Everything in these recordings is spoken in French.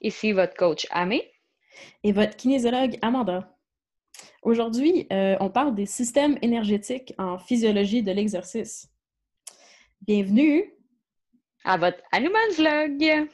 Ici votre coach Amé. Et votre kinésiologue Amanda. Aujourd'hui, euh, on parle des systèmes énergétiques en physiologie de l'exercice. Bienvenue à votre Hanuman's Log.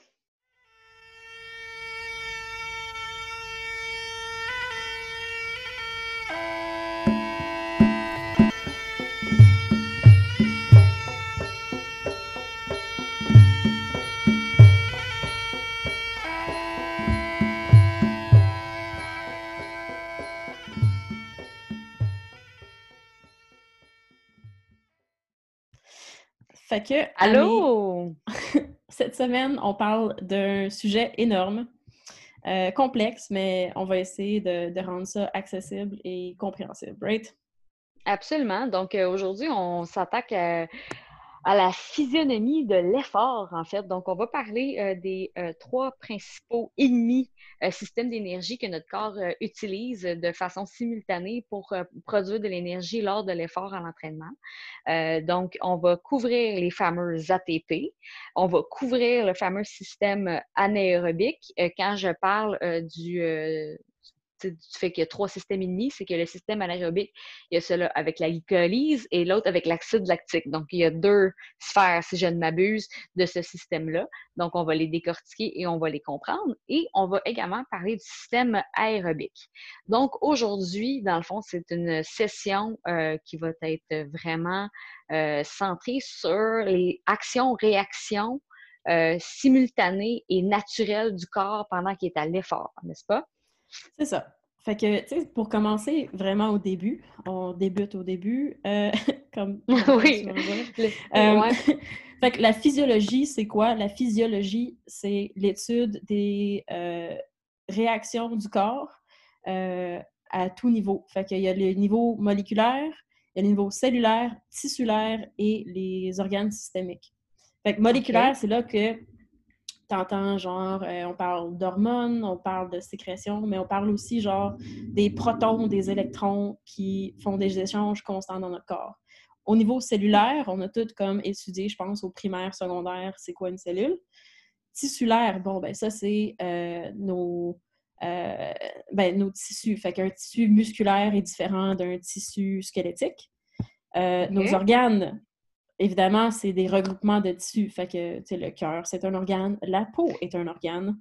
Fait que. Allô! cette semaine, on parle d'un sujet énorme, euh, complexe, mais on va essayer de, rendre ça accessible et compréhensible, right? Absolument. Donc, euh, aujourd'hui, on s'attaque à à la physionomie de l'effort, en fait. Donc, on va parler euh, des euh, trois principaux ennemis euh, systèmes d'énergie que notre corps utilise de façon simultanée pour produire de l'énergie lors de l'effort à l'entraînement. donc, on va couvrir les fameux ATP, on va couvrir le fameux système anaérobique. quand je parle du du fait qu'il y a trois systèmes ennemis, c'est que le système anaérobique, il y a celui avec la glycolyse et l'autre avec l'acide lactique. Donc, il y a deux sphères, si je ne m'abuse, de ce système-là. Donc, on va les décortiquer et on va les comprendre. Et on va également parler du système aérobique. Donc, aujourd'hui, dans le fond, c'est une session euh, qui va être vraiment euh, centrée sur les actions-réactions euh, simultanées et naturelles du corps pendant qu'il est à l'effort, n'est-ce pas? C'est ça. Fait que, tu sais, pour commencer vraiment au début, on débute au début, euh, comme... oui. Euh, fait que la physiologie, c'est quoi? La physiologie, c'est l'étude des euh, réactions du corps à tout niveau. Fait qu'il y a le niveau moléculaire, il y a le niveau cellulaire, tissulaire et les organes systémiques. Fait que moléculaire, c'est là que t'entends genre, euh, on parle d'hormones, on parle de sécrétion, mais on parle aussi genre des protons, des électrons qui font des échanges constants dans notre corps. Au niveau cellulaire, on a tout comme étudié, je pense, au primaire, secondaire, c'est quoi une cellule? Tissulaire, bon, ben ça, c'est euh, nos, euh, ben, nos tissus. Fait qu'un tissu musculaire est différent d'un tissu squelettique. Nos organes, évidemment, c'est des regroupements de tissus. Fait que, le cœur, c'est un organe, la peau est un organe.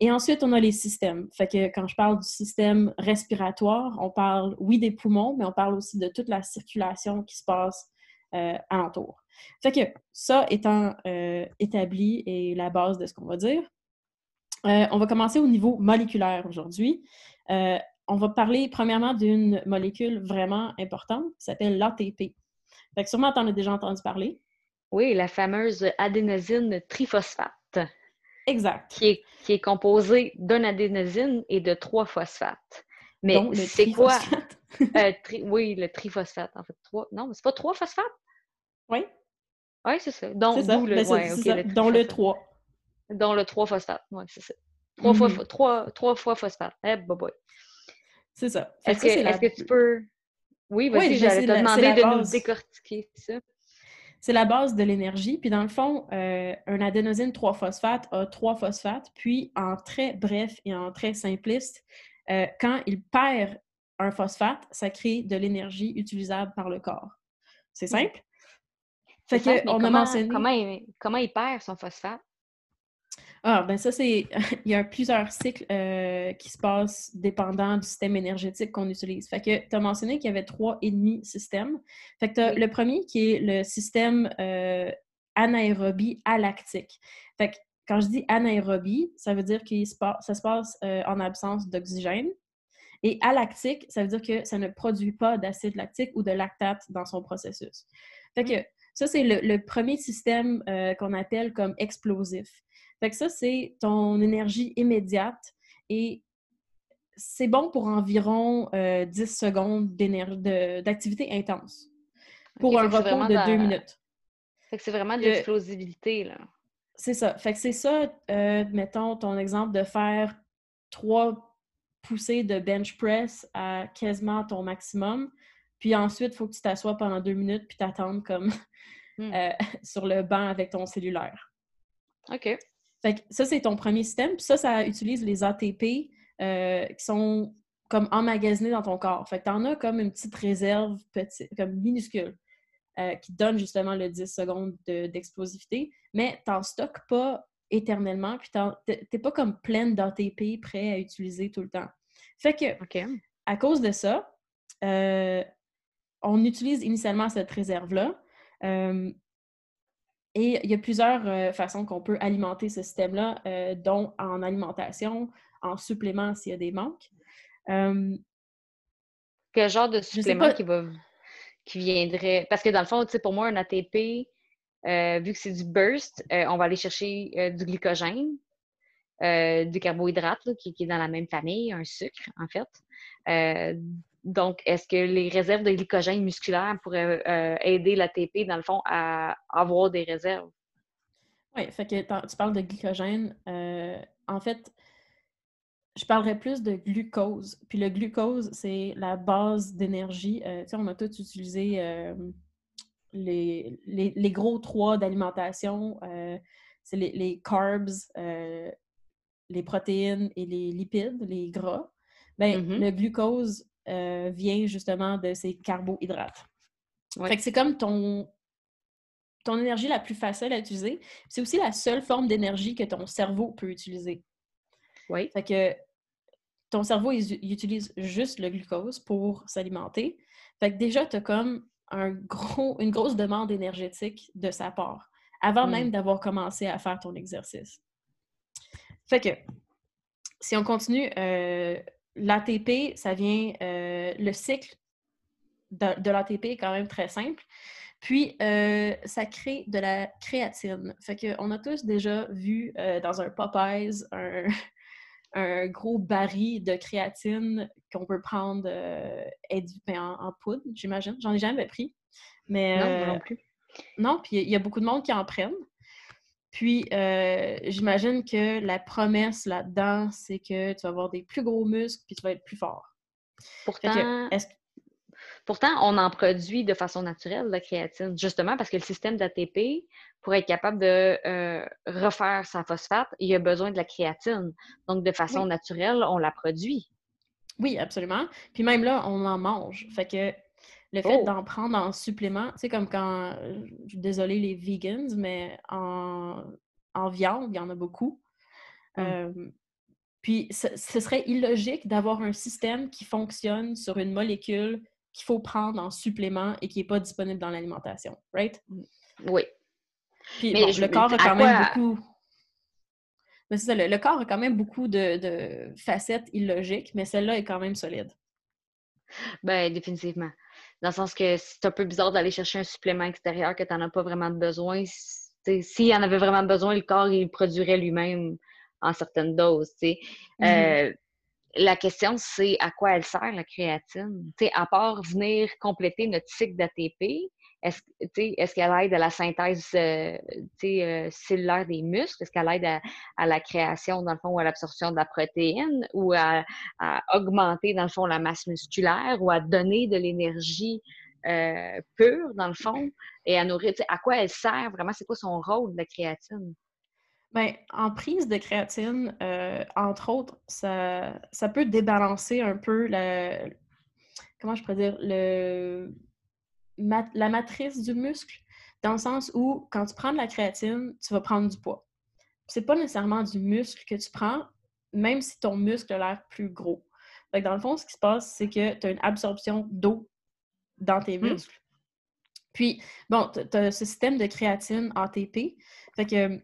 Et ensuite, on a les systèmes. Fait que quand je parle du système respiratoire, on parle, oui, des poumons, mais on parle aussi de toute la circulation qui se passe euh, alentour. Fait que ça étant euh, établi et la base de ce qu'on va dire, euh, on va commencer au niveau moléculaire aujourd'hui. On va parler premièrement d'une molécule vraiment importante qui s'appelle l'ATP. Fait que sûrement, tu en as déjà entendu parler. Oui, la fameuse adénosine triphosphate. Exact. Qui est, qui est composée d'un adénosine et de trois phosphates. Mais c'est quoi? euh, oui, le triphosphate, en fait. Trois... Non, mais c'est pas trois phosphates? Oui. Oui, c'est ça. Donc, ça. Le... Ben, ouais, okay, le Dont le 3. Dont le 3 phosphate. Oui, c'est ça. Trois, fois, trois, trois fois phosphate. Eh, bye bye. C'est ça. Est-ce que, est que, tu peux oui, vas-y, oui, j'allais te demander de nous décortiquer ça. C'est la base de l'énergie. Puis dans le fond, euh, un adénosine 3-phosphate a 3 phosphates. Puis en très bref et en très simpliste, euh, quand il perd un phosphate, ça crée de l'énergie utilisable par le corps. C'est simple? Fait que, on a mentionné... comment, comment il perd son phosphate? Ah, ben ça, c'est. Il y a plusieurs cycles euh, qui se passent dépendant du système énergétique qu'on utilise. Fait que tu as mentionné qu'il y avait trois ennemis systèmes. Fait que tu as le premier qui est le système euh, anaérobie alactique. Fait que quand je dis anaérobie, ça veut dire que ça se passe euh, en absence d'oxygène. Et alactique, ça veut dire que ça ne produit pas d'acide lactique ou de lactate dans son processus. Fait que ça, c'est le, premier système qu'on appelle comme explosif. Fait que ça, c'est ton énergie immédiate et c'est bon pour environ 10 euh, secondes d'activité intense pour un repos de deux minutes. Fait que c'est vraiment de l'explosivité, là. C'est ça. Fait que c'est ça, euh, mettons, ton exemple de faire trois poussées de bench press à quasiment ton maximum. Puis ensuite, il faut que tu t'assoies pendant deux minutes puis t'attendes comme hmm. euh, sur le banc avec ton cellulaire. OK. Fait que ça, c'est ton premier système. Puis ça, ça utilise les ATP euh, qui sont comme emmagasinés dans ton corps. Fait que tu en as comme une petite réserve, petit, comme minuscule, euh, qui donne justement le 10 secondes d'explosivité, mais tu n'en stockes pas éternellement, puis tu n'es pas comme pleine d'ATP prêt à utiliser tout le temps. Fait que, à cause de ça, euh, on utilise initialement cette réserve-là. Et il y a plusieurs euh, façons qu'on peut alimenter ce système-là, euh, dont en alimentation, en supplément s'il y a des manques. Euh, Quel genre de supplément qui, va, qui viendrait? Parce que dans le fond, pour moi, un ATP, vu que c'est du burst, on va aller chercher du glycogène, du carbohydrate qui, qui, est dans la même famille, un sucre en fait. Donc, est-ce que les réserves de glycogène musculaire pourraient euh, aider l'ATP, dans le fond, à avoir des réserves? Oui, fait que tu parles de glycogène. Euh, en fait, je parlerais plus de glucose. Puis le glucose, c'est la base d'énergie. Euh, tu sais, on a tous utilisé les, les, gros trois d'alimentation. c'est les, les, carbs, les protéines et les lipides, les gras. Bien, mm-hmm. le glucose, euh, vient justement de ces carbohydrates. Fait que c'est comme ton, ton énergie la plus facile à utiliser. C'est aussi la seule forme d'énergie que ton cerveau peut utiliser. Oui. Fait que ton cerveau, il, utilise juste le glucose pour s'alimenter. Fait que déjà, tu as comme un gros, une grosse demande énergétique de sa part, avant même d'avoir commencé à faire ton exercice. Fait que, si on continue, euh, l'ATP, ça vient, euh, le cycle de, l'ATP est quand même très simple. Puis, euh, ça crée de la créatine. Fait qu'on a tous déjà vu euh, dans un Popeyes un, gros baril de créatine qu'on peut prendre ben, en, en, poudre, j'imagine. J'en ai jamais pris. Mais, non, non plus. Non, puis il y a beaucoup de monde qui en prennent. Puis, euh, j'imagine que la promesse là-dedans, c'est que tu vas avoir des plus gros muscles puis tu vas être plus fort. Pourtant, pourtant, on en produit de façon naturelle, la créatine, justement parce que le système d'ATP, pour être capable de euh, refaire sa phosphate, il a besoin de la créatine. Donc, de façon naturelle, on la produit. Oui, absolument. Puis même là, on en mange. Fait que le fait oh! d'en prendre en supplément, tu sais, comme quand, je suis désolée les vegans, mais en, viande, il y en a beaucoup. Hum. puis ce, serait illogique d'avoir un système qui fonctionne sur une molécule qu'il faut prendre en supplément et qui n'est pas disponible dans l'alimentation, right? Oui. Puis mais le corps a quand même beaucoup. Mais c'est ça, le, corps a quand même beaucoup de, de facettes illogiques, mais celle-là est quand même solide. Ben, définitivement. Dans le sens que c'est un peu bizarre d'aller chercher un supplément extérieur que tu n'en as pas vraiment besoin. S'il y en avait vraiment besoin, le corps, il produirait lui-même en certaines doses. Mm-hmm. Euh, la question, c'est à quoi elle sert, la créatine? à part venir compléter notre cycle d'ATP, est-ce qu'elle aide à la synthèse euh, euh, cellulaire des muscles? Est-ce qu'elle aide à, la création, dans le fond, ou à l'absorption de la protéine, ou à, augmenter, dans le fond, la masse musculaire, ou à donner de l'énergie euh, pure, dans le fond, et à nourrir? À quoi elle sert vraiment? C'est quoi son rôle, la créatine? Bien, en prise de créatine, entre autres, ça, ça peut débalancer un peu la. Comment je pourrais dire? Le la matrice du muscle, dans le sens où quand tu prends de la créatine, tu vas prendre du poids. C'est pas nécessairement du muscle que tu prends, même si ton muscle a l'air plus gros. dans le fond, ce qui se passe, c'est que tu as une absorption d'eau dans tes hmm. muscles. Puis, bon, tu as ce système de créatine ATP. Fait que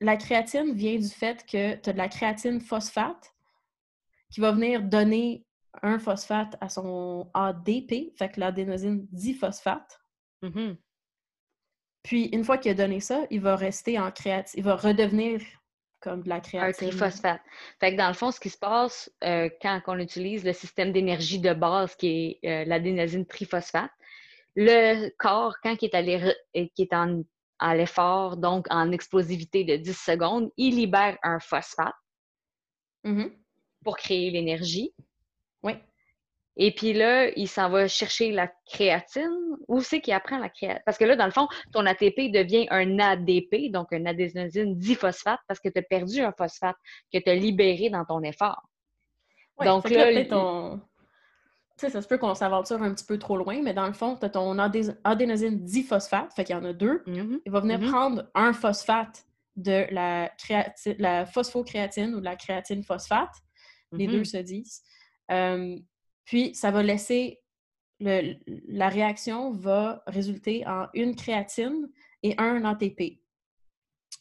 la créatine vient du fait que tu as de la créatine phosphate qui va venir donner un phosphate à son ADP, fait que l'adénosine diphosphate. Mm-hmm. Puis, une fois qu'il a donné ça, il va rester en créatine, il va redevenir comme de la créatine. Un triphosphate. Fait que dans le fond, ce qui se passe euh, quand on utilise le système d'énergie de base qui est euh, l'adénosine triphosphate, le corps, quand il est, qui est en, à l'effort, donc en explosivité de 10 secondes, il libère un phosphate mm-hmm. pour créer l'énergie. Et puis là, il s'en va chercher la créatine. Où c'est qu'il apprend la créatine? Parce que là, dans le fond, ton ATP devient un ADP, donc un adénosine diphosphate, parce que tu as perdu un phosphate que tu as libéré dans ton effort. donc là, là ton... Tu sais, ça se peut qu'on s'aventure un petit peu trop loin, mais dans le fond, tu as ton adénosine diphosphate, fait qu'il y en a deux. Mm-hmm. Il va venir mm-hmm. prendre un phosphate de la, la phosphocréatine ou de la créatine phosphate. Les deux mm-hmm. se disent. Euh, puis, ça va laisser. la réaction va résulter en une créatine et un ATP.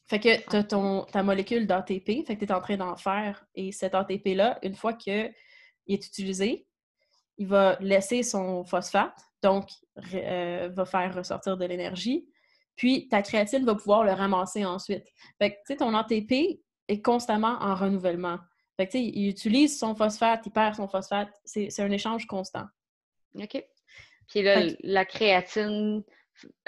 Fait que tu as ton, ta molécule d'ATP, fait que tu es en train d'en faire. Et cet ATP-là, une fois qu'il est utilisé, il va laisser son phosphate, donc euh, va faire ressortir de l'énergie. Puis ta créatine va pouvoir le ramasser ensuite. Fait que, tu sais, ton ATP est constamment en renouvellement. Fait que, il utilise son phosphate, il perd son phosphate. C'est un échange constant. OK. Puis là, la créatine,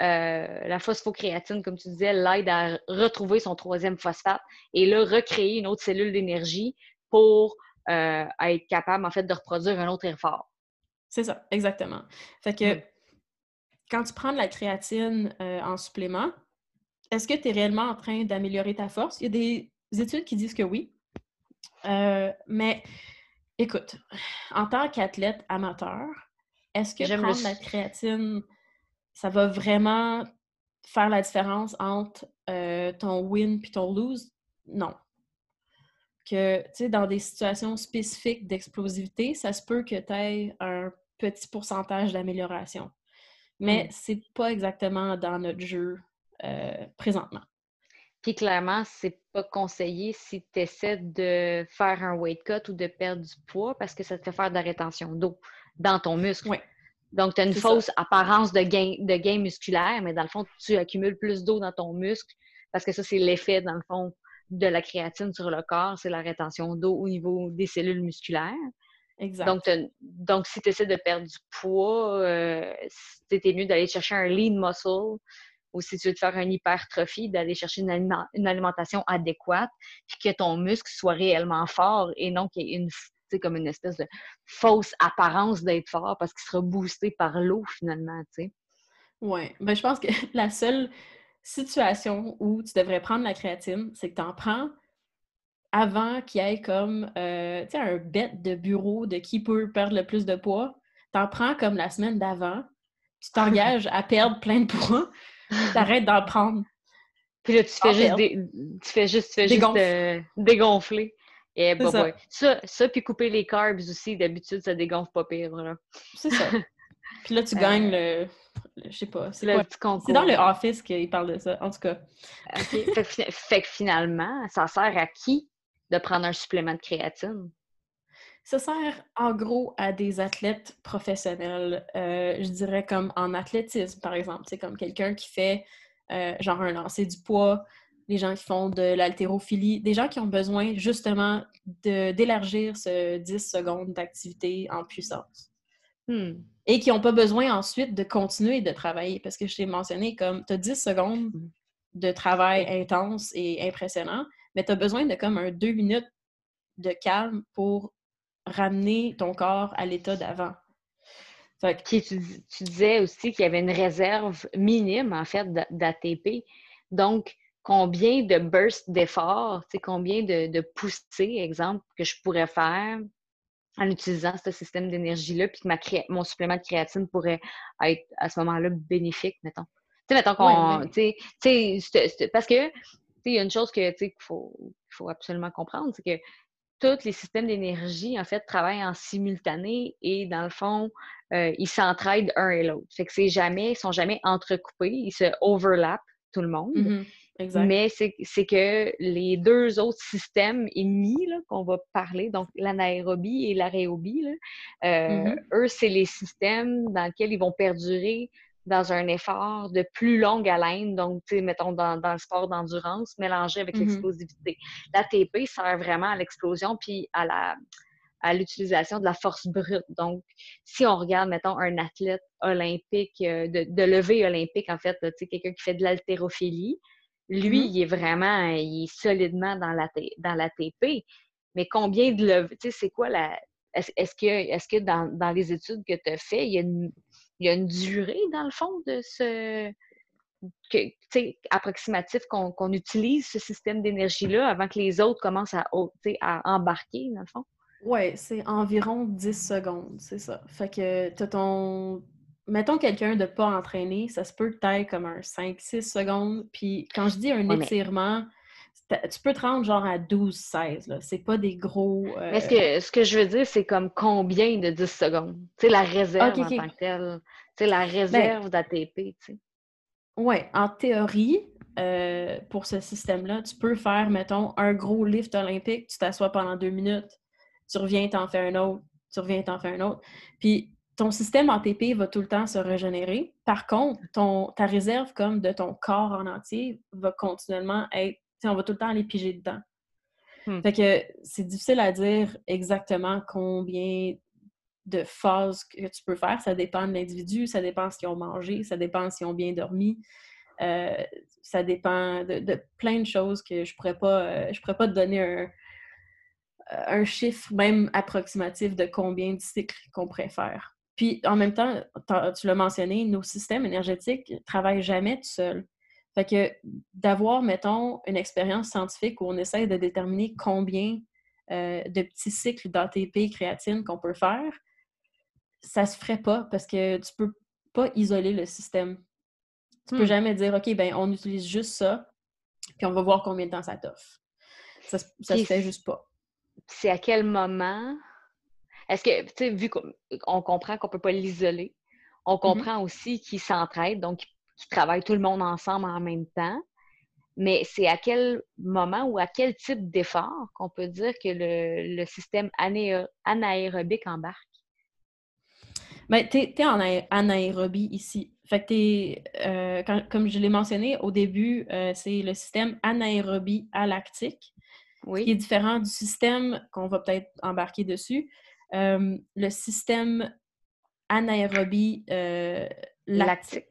euh, la phosphocréatine, comme tu disais, l'aide à retrouver son troisième phosphate et là, recréer une autre cellule d'énergie pour euh, être capable, en fait, de reproduire un autre effort. C'est ça, exactement. Fait que mm. quand tu prends de la créatine euh, en supplément, est-ce que tu es réellement en train d'améliorer ta force? Il y a des études qui disent que oui. Euh, mais écoute, en tant qu'athlète amateur, est-ce que prendre la créatine, ça va vraiment faire la différence entre euh, ton win et ton lose? Non. Que, tu sais, dans des situations spécifiques d'explosivité, ça se peut que tu aies un petit pourcentage d'amélioration. Mais mmh. c'est pas exactement dans notre jeu euh, présentement. Puis clairement, c'est pas conseillé si tu essaies de faire un weight cut ou de perdre du poids parce que ça te fait faire de la rétention d'eau dans ton muscle. Donc, tu as une fausse apparence de gain, de gain musculaire, mais dans le fond, tu accumules plus d'eau dans ton muscle parce que ça, c'est l'effet, dans le fond, de la créatine sur le corps, c'est la rétention d'eau au niveau des cellules musculaires. Exact. Donc, donc si tu essaies de perdre du poids, euh, c'était mieux d'aller chercher un lean muscle ou si tu veux te faire une hypertrophie, d'aller chercher une, alimentation adéquate, puis que ton muscle soit réellement fort et non qu'il y ait une comme une espèce de fausse apparence d'être fort parce qu'il sera boosté par l'eau finalement, tu sais. Oui, ben, je pense que la seule situation où tu devrais prendre la créatine, c'est que tu en prends avant qu'il y ait comme euh, un bête de bureau de qui peut perdre le plus de poids. Tu en prends comme la semaine d'avant, tu t'engages à perdre plein de poids, T'arrêtes d'en prendre. Puis là, tu fais, juste, tu fais juste, tu fais euh, dégonfler. Et bah, ça. ça. ça, puis couper les carbs aussi, d'habitude, ça dégonfle pas pire. C'est ça. puis là, tu gagnes le. Je sais pas. C'est C'est dans le office qu'il parle de ça, en tout cas. fait, que finalement, ça sert à qui de prendre un supplément de créatine? Ça sert en gros à des athlètes professionnels, euh, je dirais comme en athlétisme, par exemple. C'est comme quelqu'un qui fait euh, genre un lancer du poids, les gens qui font de l'haltérophilie, des gens qui ont besoin justement d'élargir ce 10 secondes d'activité en puissance. Hmm. Et qui n'ont pas besoin ensuite de continuer de travailler. Parce que je t'ai mentionné comme tu as 10 secondes hmm. de travail intense et impressionnant, mais tu as besoin de comme un deux minutes de calme pour ramener ton corps à l'état d'avant. tu, tu, disais aussi qu'il y avait une réserve minime, en fait, d'ATP. Donc, combien de bursts d'efforts, combien de, de poussées, exemple, que je pourrais faire en utilisant ce système d'énergie-là, puis que ma mon supplément de créatine pourrait être à ce moment-là bénéfique, mettons. Tu sais, mettons qu'on. parce que, il y a une chose que qu'il faut, faut absolument comprendre, c'est que tous les systèmes d'énergie, en fait, travaillent en simultané et, dans le fond, euh, ils s'entraident un et l'autre. Fait que c'est jamais, ils sont jamais entrecoupés, ils se overlappent, tout le monde. Mm-hmm. Mais c'est que les deux autres systèmes ennemis qu'on va parler, donc l'anaérobie et l'aréobie, euh, mm-hmm. eux, c'est les systèmes dans lesquels ils vont perdurer dans un effort de plus longue haleine, donc, mettons, dans, dans, le sport d'endurance, mélangé avec mm-hmm. l'explosivité. L'ATP sert vraiment à l'explosion puis à la à l'utilisation de la force brute. Donc, si on regarde, mettons, un athlète olympique, euh, de, de levée olympique, en fait, tu sais, quelqu'un qui fait de l'haltérophilie, lui, mm-hmm. il est vraiment, il est solidement dans l'ATP. Mais combien de levées, tu sais, c'est quoi la, est-ce que, est que dans, les études que tu as faites, il y, a une, il y a une durée, dans le fond, de ce que, approximatif qu'on utilise ce système d'énergie-là avant que les autres commencent à, à embarquer, dans le fond? Oui, c'est environ 10 secondes, c'est ça. Fait que tu ton. Mettons quelqu'un de pas entraîné, ça se peut que comme un 5-6 secondes. Puis quand je dis un étirement, tu peux te rendre genre à 12-16. C'est pas des gros. Mais ce que, ce que je veux dire, c'est comme combien de 10 secondes? Tu sais, la réserve en tant que telle. Tu sais, la ben réserve d'ATP, tu sais. Oui, en théorie, euh, pour ce système-là, tu peux faire, mettons, un gros lift olympique, tu t'assois pendant deux minutes, tu reviens, t'en fais un autre, tu reviens, t'en fais un autre. Puis ton système ATP va tout le temps se régénérer. Par contre, ton, ta réserve comme de ton corps en entier va continuellement être, on va tout le temps aller piger dedans. Hmm. Fait que c'est difficile à dire exactement combien de phases que tu peux faire. Ça dépend de l'individu, ça dépend de ce qu'ils ont mangé, ça dépend s'ils ont bien dormi. Euh, ça dépend de, plein de choses que je pourrais pas, euh, je pourrais pas te donner un, un, chiffre même approximatif de combien de cycles qu'on préfère. Puis en même temps, tu l'as mentionné, nos systèmes énergétiques ne travaillent jamais tout seuls. Fait que d'avoir, mettons, une expérience scientifique où on essaie de déterminer combien euh, de petits cycles d'ATP créatine qu'on peut faire, ça se ferait pas parce que tu peux pas isoler le système. Tu peux hmm. jamais dire, OK, ben on utilise juste ça, puis on va voir combien de temps ça t'offre. Ça, ça se fait juste pas. C'est à quel moment? Est-ce que, tu sais, vu qu'on comprend qu'on peut pas l'isoler, on mm-hmm. comprend aussi qu'ils s'entraident, donc qu'ils travaillent tout le monde ensemble en même temps. Mais c'est à quel moment ou à quel type d'effort qu'on peut dire que le, le système anaérobique embarque? Ben, tu es, en anaérobie ici. Fait que euh, comme je l'ai mentionné au début, euh, c'est le système anaérobie alactique, oui. qui est différent du système qu'on va peut-être embarquer dessus. Euh, le système anaérobie lactique.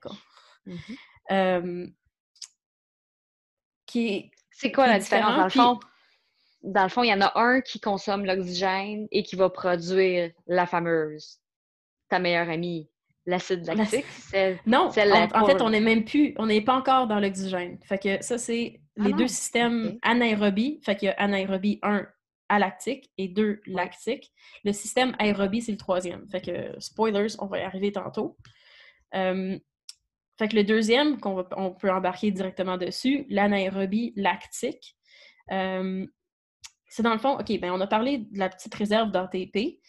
Qui C'est quoi la différence? dans le fond? Dans le fond, il y en a un qui consomme l'oxygène et qui va produire la fameuse ta meilleure amie, l'acide lactique? Non, en, fait, on n'est même plus, on n'est pas encore dans l'oxygène. Fait que ça, c'est ah les deux systèmes anaérobie. Fait qu'il y a anaérobie 1 alactique et 2 lactique. Le système aérobie, c'est le troisième. Fait que, spoilers, on va y arriver tantôt. Euh, fait que le deuxième, qu'on on peut embarquer directement dessus, l'anaérobie lactique, euh, c'est dans le fond, OK, ben on a parlé de la petite réserve d'ATP.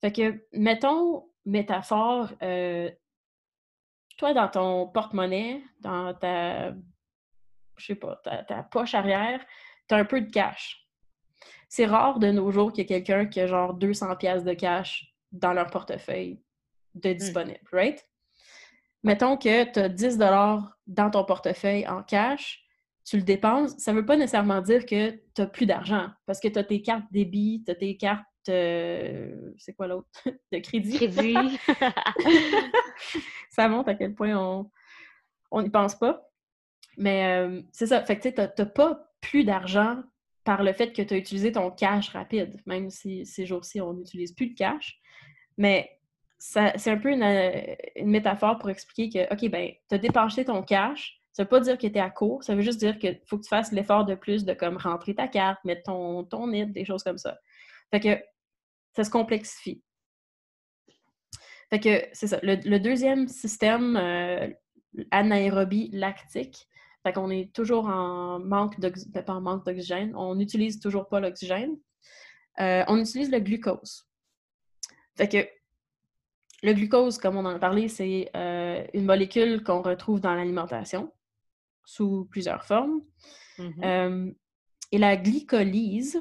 Fait que, mettons, métaphore, euh, toi, dans ton porte-monnaie, dans ta, je sais pas, ta, poche arrière, tu as un peu de cash. C'est rare de nos jours qu'il y ait quelqu'un qui a genre 200 pièces de cash dans leur portefeuille de mmh. disponible, right? Mettons que tu as 10 dans ton portefeuille en cash, tu le dépenses, ça ne veut pas nécessairement dire que tu n'as plus d'argent parce que tu as tes cartes débit, tu as tes cartes euh, c'est quoi l'autre? de crédit. Crédit. ça montre à quel point on n'y pense pas. Mais euh, c'est ça. Fait que tu n'as pas plus d'argent par le fait que tu as utilisé ton cash rapide, même si ces jours-ci, on n'utilise plus de cash. Mais c'est un peu une, métaphore pour expliquer que, OK, ben, tu as dépensé ton cash. Ça veut pas dire que tu es à court, ça veut juste dire qu'il faut que tu fasses l'effort de plus de comme rentrer ta carte, mettre ton, ton des choses comme ça. Fait que ça se complexifie. Fait que c'est ça. Le, deuxième système, euh, anaérobie lactique, fait qu'on est toujours en manque d'oxygène, ben, manque d'oxygène, on n'utilise toujours pas l'oxygène. Euh, on utilise le glucose. Fait que le glucose, comme on en a parlé, c'est euh, une molécule qu'on retrouve dans l'alimentation sous plusieurs formes. Mm-hmm. et la glycolyse,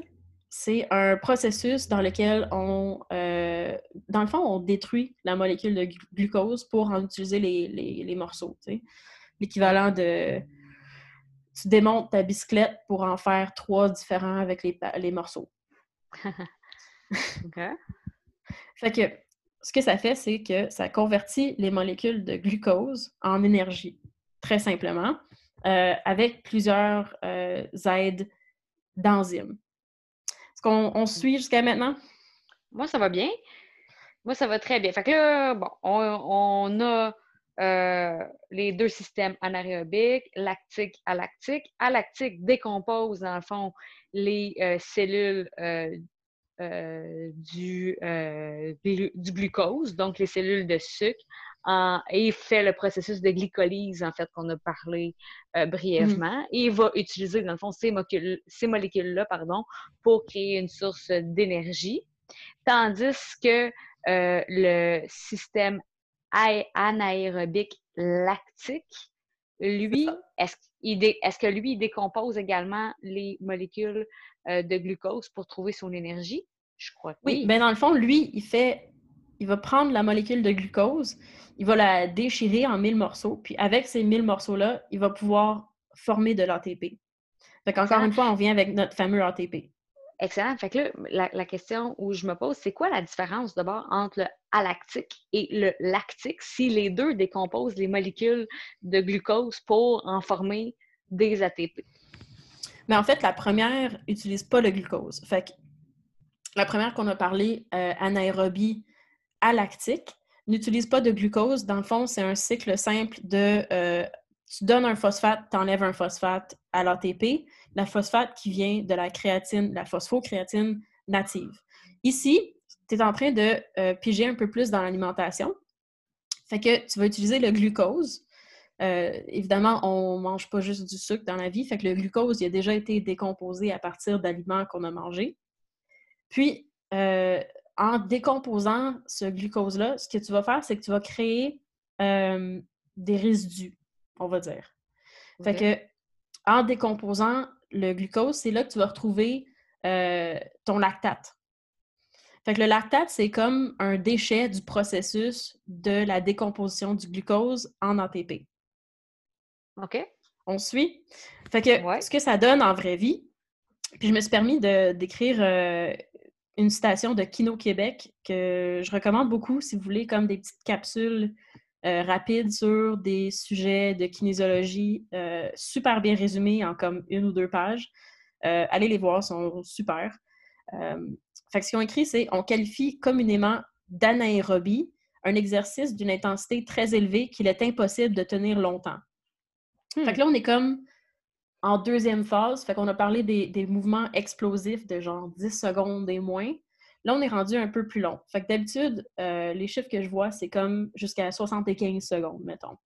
c'est un processus dans lequel on, euh, dans le fond, on détruit la molécule de glucose pour en utiliser les, morceaux. L'équivalent de tu démontes ta bicyclette pour en faire trois différents avec les, morceaux. OK. Fait que ce que ça fait, c'est que ça convertit les molécules de glucose en énergie, très simplement, euh, avec plusieurs euh, aides d'enzymes qu'on on suit jusqu'à maintenant? Moi, ça va bien. Moi, ça va très bien. Fait que là, bon, on, a euh, les deux systèmes anaérobiques, lactique, alactique. Alactique décompose, dans le fond, les euh, cellules euh, du, du, glucose, donc les cellules de sucre, et fait le processus de glycolyse, en fait, qu'on a parlé euh, brièvement. Mm-hmm. Et va utiliser, dans le fond, ces, ces molécules-là pardon, pour créer une source d'énergie. Tandis que euh, le système anaérobique lactique, lui, est-ce est que lui, il décompose également les molécules euh, de glucose pour trouver son énergie? Je crois que oui. Oui, ben dans le fond, lui, il fait il va prendre la molécule de glucose, il va la déchirer en mille morceaux, puis avec ces mille morceaux-là, il va pouvoir former de l'ATP. Fait qu'encore une fois, on vient avec notre fameux ATP. Excellent. Fait que la, question où je me pose, c'est quoi la différence d'abord entre le alactique et le lactique si les deux décomposent les molécules de glucose pour en former des ATP? Mais en fait, la première n'utilise pas le glucose. Fait que la première qu'on a parlé, euh, anaérobie alactique n'utilise pas de glucose. Dans le fond, c'est un cycle simple de euh, tu donnes un phosphate, tu enlèves un phosphate à l'ATP, la phosphate qui vient de la créatine, la phosphocréatine native. Ici, tu es en train de euh, piger un peu plus dans l'alimentation. Fait que tu vas utiliser le glucose. Euh, évidemment, on ne mange pas juste du sucre dans la vie. Fait que le glucose, il a déjà été décomposé à partir d'aliments qu'on a mangés. Puis, en décomposant ce glucose-là, ce que tu vas faire, c'est que tu vas créer euh, des résidus, on va dire. Fait que en décomposant le glucose, c'est là que tu vas retrouver euh, ton lactate. Fait que le lactate, c'est comme un déchet du processus de la décomposition du glucose en ATP. OK. On suit? Fait que ce que ça donne en vraie vie, puis je me suis permis de, d'écrire euh, une citation de Kino Québec que je recommande beaucoup si vous voulez comme des petites capsules euh, rapides sur des sujets de kinésiologie euh, super bien résumés en comme une ou deux pages. Euh, allez les voir, ils sont super. fait que ce qu'ils ont écrit, c'est on qualifie communément d'anaérobie un exercice d'une intensité très élevée qu'il est impossible de tenir longtemps. Fait que là, on est comme en deuxième phase, fait qu'on a parlé des, mouvements explosifs de genre 10 secondes et moins. Là, on est rendu un peu plus long. Fait que d'habitude, euh, les chiffres que je vois, c'est comme jusqu'à 75 secondes, mettons.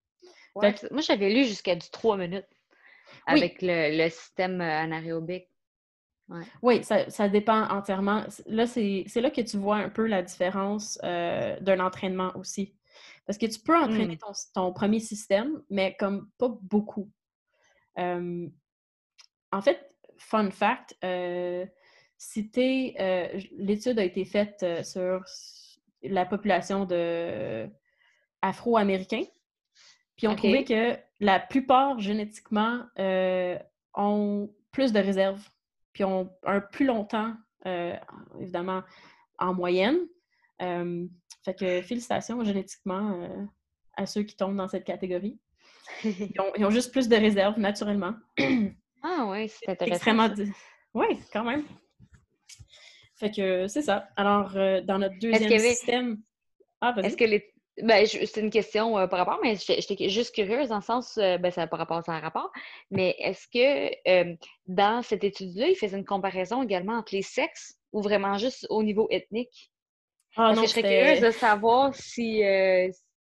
Moi, j'avais lu jusqu'à du 3 minutes avec le, système euh, anaérobique. Oui, ça, dépend entièrement. Là, c'est là que tu vois un peu la différence euh, d'un entraînement aussi. Parce que tu peux entraîner hmm. ton, premier système, mais comme pas beaucoup en fait, fun fact, euh, euh, l'étude a été faite euh, sur la population de afro-américains. Puis on trouvait que la plupart génétiquement ont plus de réserves, puis ont un plus longtemps, évidemment, en moyenne. fait que félicitations génétiquement à ceux qui tombent dans cette catégorie. ils ont juste plus de réserves, naturellement. Ah oui, c'est intéressant. Extrêmement. Oui, quand même. Fait que c'est ça. Alors, euh, dans notre deuxième système. Ah, Est-ce que les. Ben, c'est une question euh, par rapport, mais j'étais juste curieuse dans le sens, euh, ben, ça par rapport à un rapport, mais est-ce que dans cette étude-là, il faisait une comparaison également entre les sexes ou vraiment juste au niveau ethnique? Ah, non, je serais curieuse de savoir si,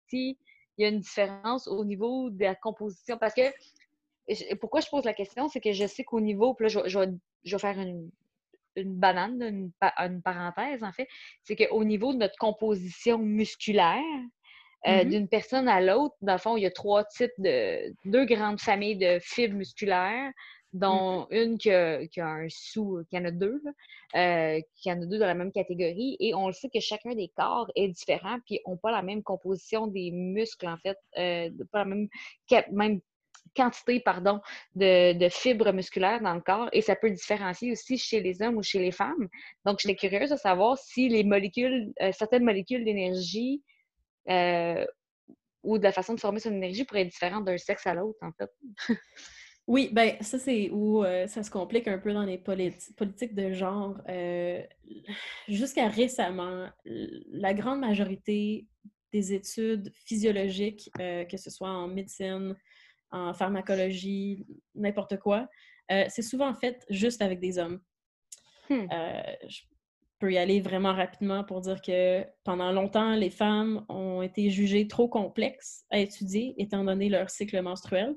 si il y a une différence au niveau de la composition. Parce que pourquoi je pose la question, c'est que je sais qu'au niveau, puis là, je, vais faire une, banane, une, parenthèse en fait, c'est qu'au niveau de notre composition musculaire, euh, mm-hmm. d'une personne à l'autre, dans le fond, il y a trois types de, deux grandes familles de fibres musculaires, dont mm-hmm. une qui a, un sous, qui en a deux, euh, qui en a deux dans la même catégorie. Et on le sait que chacun des corps est différent, puis n'ont pas la même composition des muscles, en fait, euh, pas la même, même quantité pardon, de, fibres musculaires dans le corps et ça peut différencier aussi chez les hommes ou chez les femmes. Donc, je suis curieuse de savoir si les molécules, euh, certaines molécules d'énergie euh, ou de la façon de former son énergie pourraient être différentes d'un sexe à l'autre, en fait. Oui, ben ça c'est où euh, ça se complique un peu dans les politiques de genre. Jusqu'à récemment, la grande majorité des études physiologiques, que ce soit en médecine, en pharmacologie, n'importe quoi, c'est souvent fait juste avec des hommes. Hmm. je peux y aller vraiment rapidement pour dire que pendant longtemps, les femmes ont été jugées trop complexes à étudier étant donné leur cycle menstruel.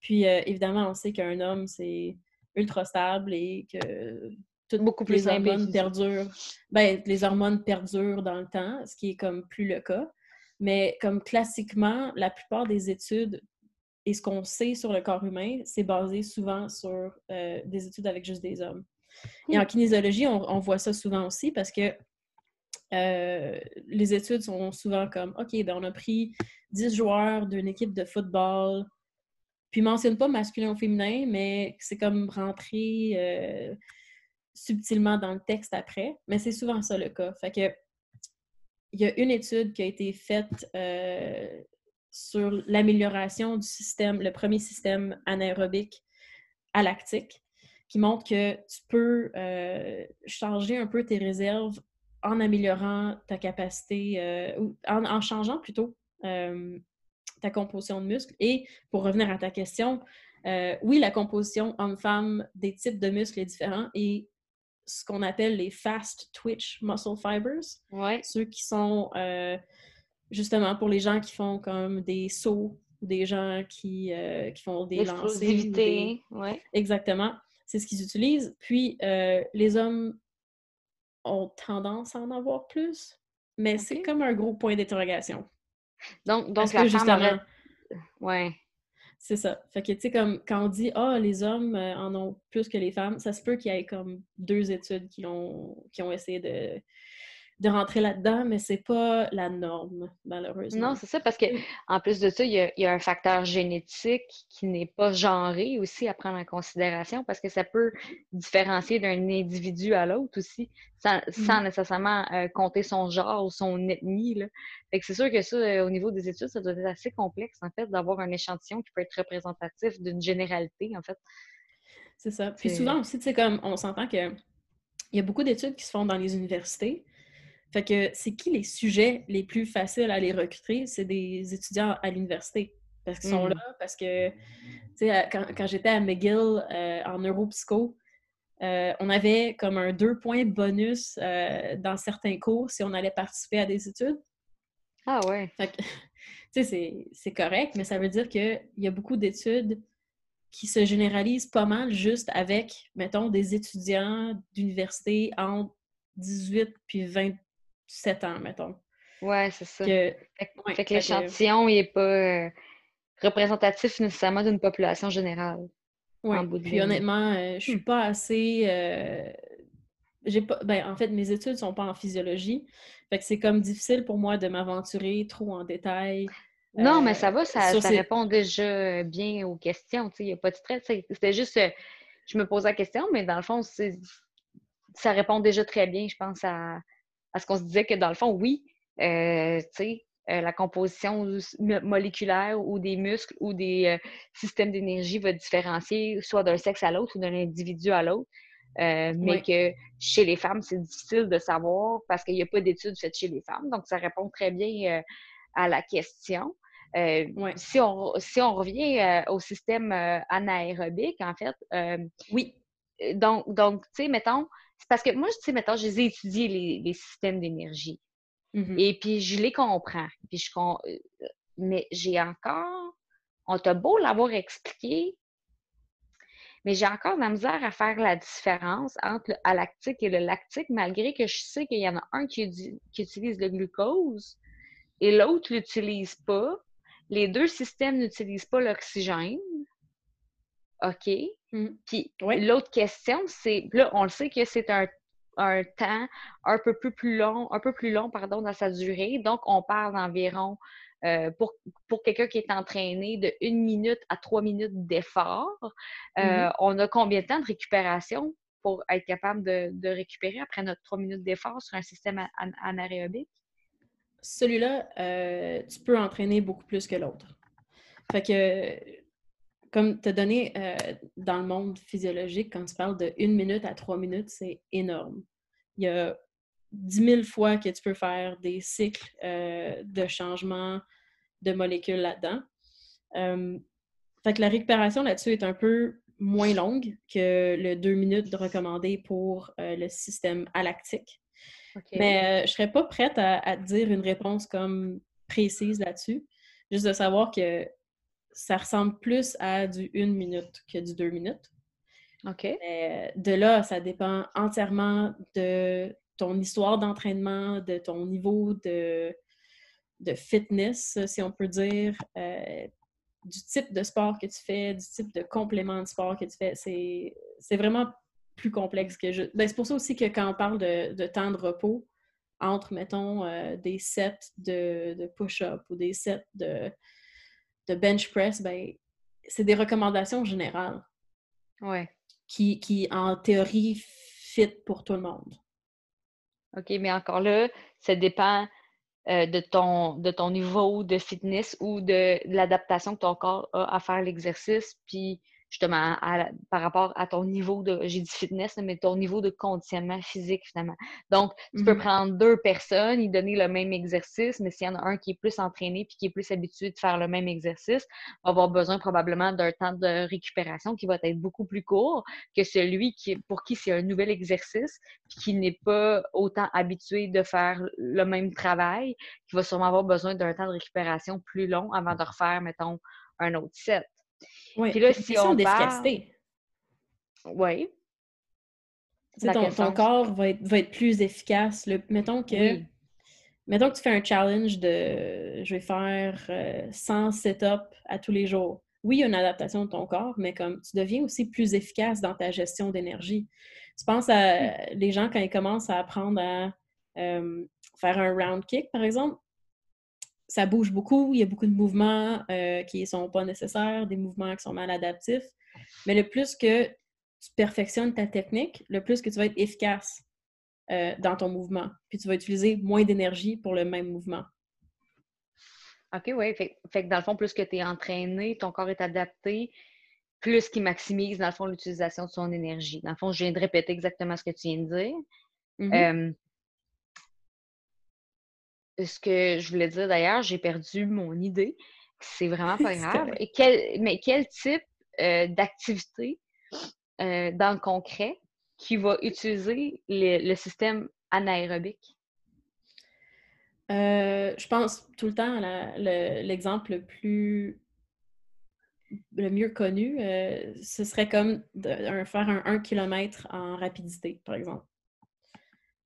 Puis euh, évidemment, on sait qu'un homme, c'est ultra stable et que toutes Beaucoup plus les hormones perdurent. Ben, les hormones perdurent dans le temps, ce qui est comme plus le cas. Mais comme classiquement, la plupart des études et ce qu'on sait sur le corps humain, c'est basé souvent sur euh, des études avec juste des hommes. Et en kinésiologie, on, voit ça souvent aussi parce que euh, les études sont souvent comme OK, ben on a pris 10 joueurs d'une équipe de football puis, mentionne pas masculin ou féminin, mais c'est comme rentrer euh, subtilement dans le texte après. Mais c'est souvent ça le cas. Fait que il y a une étude qui a été faite euh, sur l'amélioration du système, le premier système anaérobique à lactique, qui montre que tu peux euh, charger un peu tes réserves en améliorant ta capacité, ou en, changeant plutôt ta composition de muscles. Et pour revenir à ta question, euh, oui, la composition homme-femme des types de muscles est différente et ce qu'on appelle les fast twitch muscle fibers, ceux qui sont euh, justement pour les gens qui font comme des sauts ou des gens qui, euh, qui font des lancers. Des... Ouais. Exactement. C'est ce qu'ils utilisent. Puis les hommes ont tendance à en avoir plus, mais c'est comme un gros point d'interrogation. Donc, donc la justement... Ouais. C'est ça. Fait que, tu sais, comme quand on dit « Ah, les hommes euh, en ont plus que les femmes », ça se peut qu'il y ait comme deux études qui ont, qui ont essayé de, de rentrer là-dedans, mais c'est pas la norme, malheureusement. Non, c'est ça, parce que en plus de ça, il y, a, un facteur génétique qui n'est pas genré aussi à prendre en considération, parce que ça peut différencier d'un individu à l'autre aussi, sans, mm-hmm. nécessairement euh, compter son genre ou son ethnie. Là. Fait que c'est sûr que ça, euh, au niveau des études, ça doit être assez complexe, en fait, d'avoir un échantillon qui peut être représentatif d'une généralité, en fait. C'est ça. Puis souvent aussi, tu sais, comme on s'entend que il y a beaucoup d'études qui se font dans les universités, fait que c'est qui les sujets les plus faciles à les recruter? C'est des étudiants à l'université. Parce qu'ils sont mm. là, parce que, tu sais, quand, j'étais à McGill euh, en neuropsycho, euh, on avait comme un deux points bonus euh, dans certains cours si on allait participer à des études. Ah ouais. Fait que, tu sais, c'est correct, mais ça veut dire qu'il y a beaucoup d'études qui se généralisent pas mal juste avec, mettons, des étudiants d'université entre 18 puis 20, 7 ans, mettons. Ouais, c'est ça. fait, que l'échantillon, n'est pas euh, représentatif nécessairement d'une population générale. Oui, puis honnêtement, euh, je suis hmm. pas assez... Euh, j'ai pas... Ben, en fait, mes études sont pas en physiologie. Fait que c'est comme difficile pour moi de m'aventurer trop en détail. Non, mais ça va, ça, ça répond déjà bien aux questions. Il n'y a pas de stress. C'était juste... je me pose la question, mais dans le fond, ça répond déjà très bien, je pense, à parce qu'on se disait que dans le fond, oui, euh, tu sais, euh, la composition moléculaire ou des muscles ou des euh, systèmes d'énergie va différencier soit d'un sexe à l'autre ou d'un individu à l'autre. mais que chez les femmes, c'est difficile de savoir parce qu'il n'y a pas d'études faites chez les femmes. Donc, ça répond très bien à la question. si, on, si on revient au système anaérobique, en fait, oui. Donc, donc tu sais, mettons, c'est parce que moi, tu sais, mettons, j'ai étudié les, systèmes d'énergie. Mm-hmm. Et puis, je les comprends. Puis je, euh, mais j'ai encore, on t'a beau l'avoir expliqué, mais j'ai encore de la misère à faire la différence entre le alactique et le lactique, malgré que je sais qu'il y en a un qui, qui utilise le glucose et l'autre ne l'utilise pas. Les deux systèmes n'utilisent pas l'oxygène. OK? Mmh. Puis l'autre question, c'est, là, on le sait que c'est un, temps un peu plus, long, un peu plus long, pardon, dans sa durée. Donc, on parle d'environ, euh, pour, pour quelqu'un qui est entraîné, de une minute à trois minutes d'effort. Euh, mmh on a combien de temps de récupération pour être capable de, récupérer après notre trois minutes d'effort sur un système anaérobique? Celui-là, euh, tu peux entraîner beaucoup plus que l'autre. Fait que comme te donner euh, dans le monde physiologique, quand tu parles de une minute à trois minutes, c'est énorme. Il y a dix mille fois que tu peux faire des cycles euh, de changement de molécules là-dedans. Euh, fait que la récupération là-dessus est un peu moins longue que le deux minutes recommandé pour le système alactique. Mais je serais pas prête à, à, te dire une réponse comme précise là-dessus. Juste de savoir que ça ressemble plus à du une minute que du deux minutes. OK. de là, ça dépend entièrement de ton histoire d'entraînement, de ton niveau de, de fitness, si on peut dire, euh, du type de sport que tu fais, du type de complément de sport que tu fais. C'est vraiment plus complexe que je. Ben, c'est pour ça aussi que quand on parle de, temps de repos, entre, mettons, euh, des sets de, de push-up ou des sets de, de bench press, ben, c'est des recommandations générales. Ouais. Qui, qui, en théorie, fit pour tout le monde. OK, mais encore là, ça dépend euh, de, ton, de ton niveau de fitness ou de, de l'adaptation que ton corps a à faire l'exercice. Puis justement par rapport à ton niveau de, j'ai dit fitness, mais ton niveau de conditionnement physique finalement. Donc, tu peux mm-hmm. prendre deux personnes, y donner le même exercice, mais s'il y en a un qui est plus entraîné puis qui est plus habitué de faire le même exercice, va avoir besoin probablement d'un temps de récupération qui va être beaucoup plus court que celui qui, pour qui c'est un nouvel exercice puis qui n'est pas autant habitué de faire le même travail, qui va sûrement avoir besoin d'un temps de récupération plus long avant de refaire, mettons, un autre set. Oui, Puis là, si on d'efficacité. Oui. Ton, ton, corps va être, va être plus efficace. Mettons que mettons que tu fais un challenge de je vais faire 100 euh, set-up à tous les jours. Oui, il y a une adaptation de ton corps, mais comme tu deviens aussi plus efficace dans ta gestion d'énergie. Tu penses à les gens quand ils commencent à apprendre à euh, faire un round kick, par exemple, ça bouge beaucoup, il y a beaucoup de mouvements euh, qui ne sont pas nécessaires, des mouvements qui sont mal adaptifs. Mais le plus que tu perfectionnes ta technique, le plus que tu vas être efficace euh, dans ton mouvement. Puis tu vas utiliser moins d'énergie pour le même mouvement. OK, oui. Fait, que dans le fond, plus que tu es entraîné, ton corps est adapté, plus qu'il maximise, dans le fond, l'utilisation de son énergie. Dans le fond, je viens de répéter exactement ce que tu viens de dire. Mm-hmm. Euh, ce que je voulais dire d'ailleurs, j'ai perdu mon idée. C'est vraiment pas grave. Et quel, mais quel type euh, d'activité euh, dans le concret qui va utiliser le, système anaérobique? Euh, je pense tout le temps à l'exemple le plus le mieux connu, ce serait comme de, faire un 1 km en rapidité, par exemple.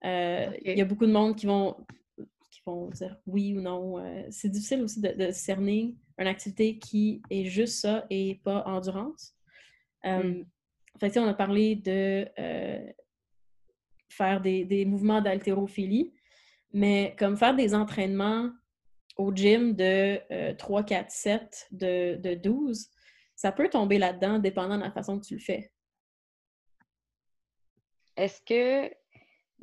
Il y a beaucoup de monde qui vont vont dire oui ou non. Euh, c'est difficile aussi de, cerner une activité qui est juste ça et pas endurance. Euh, mm. fait, on a parlé de euh, faire des, mouvements d'haltérophilie, mais comme faire des entraînements au gym de 3, 4, 7, de, de 12, ça peut tomber là-dedans dépendant de la façon que tu le fais. Est-ce que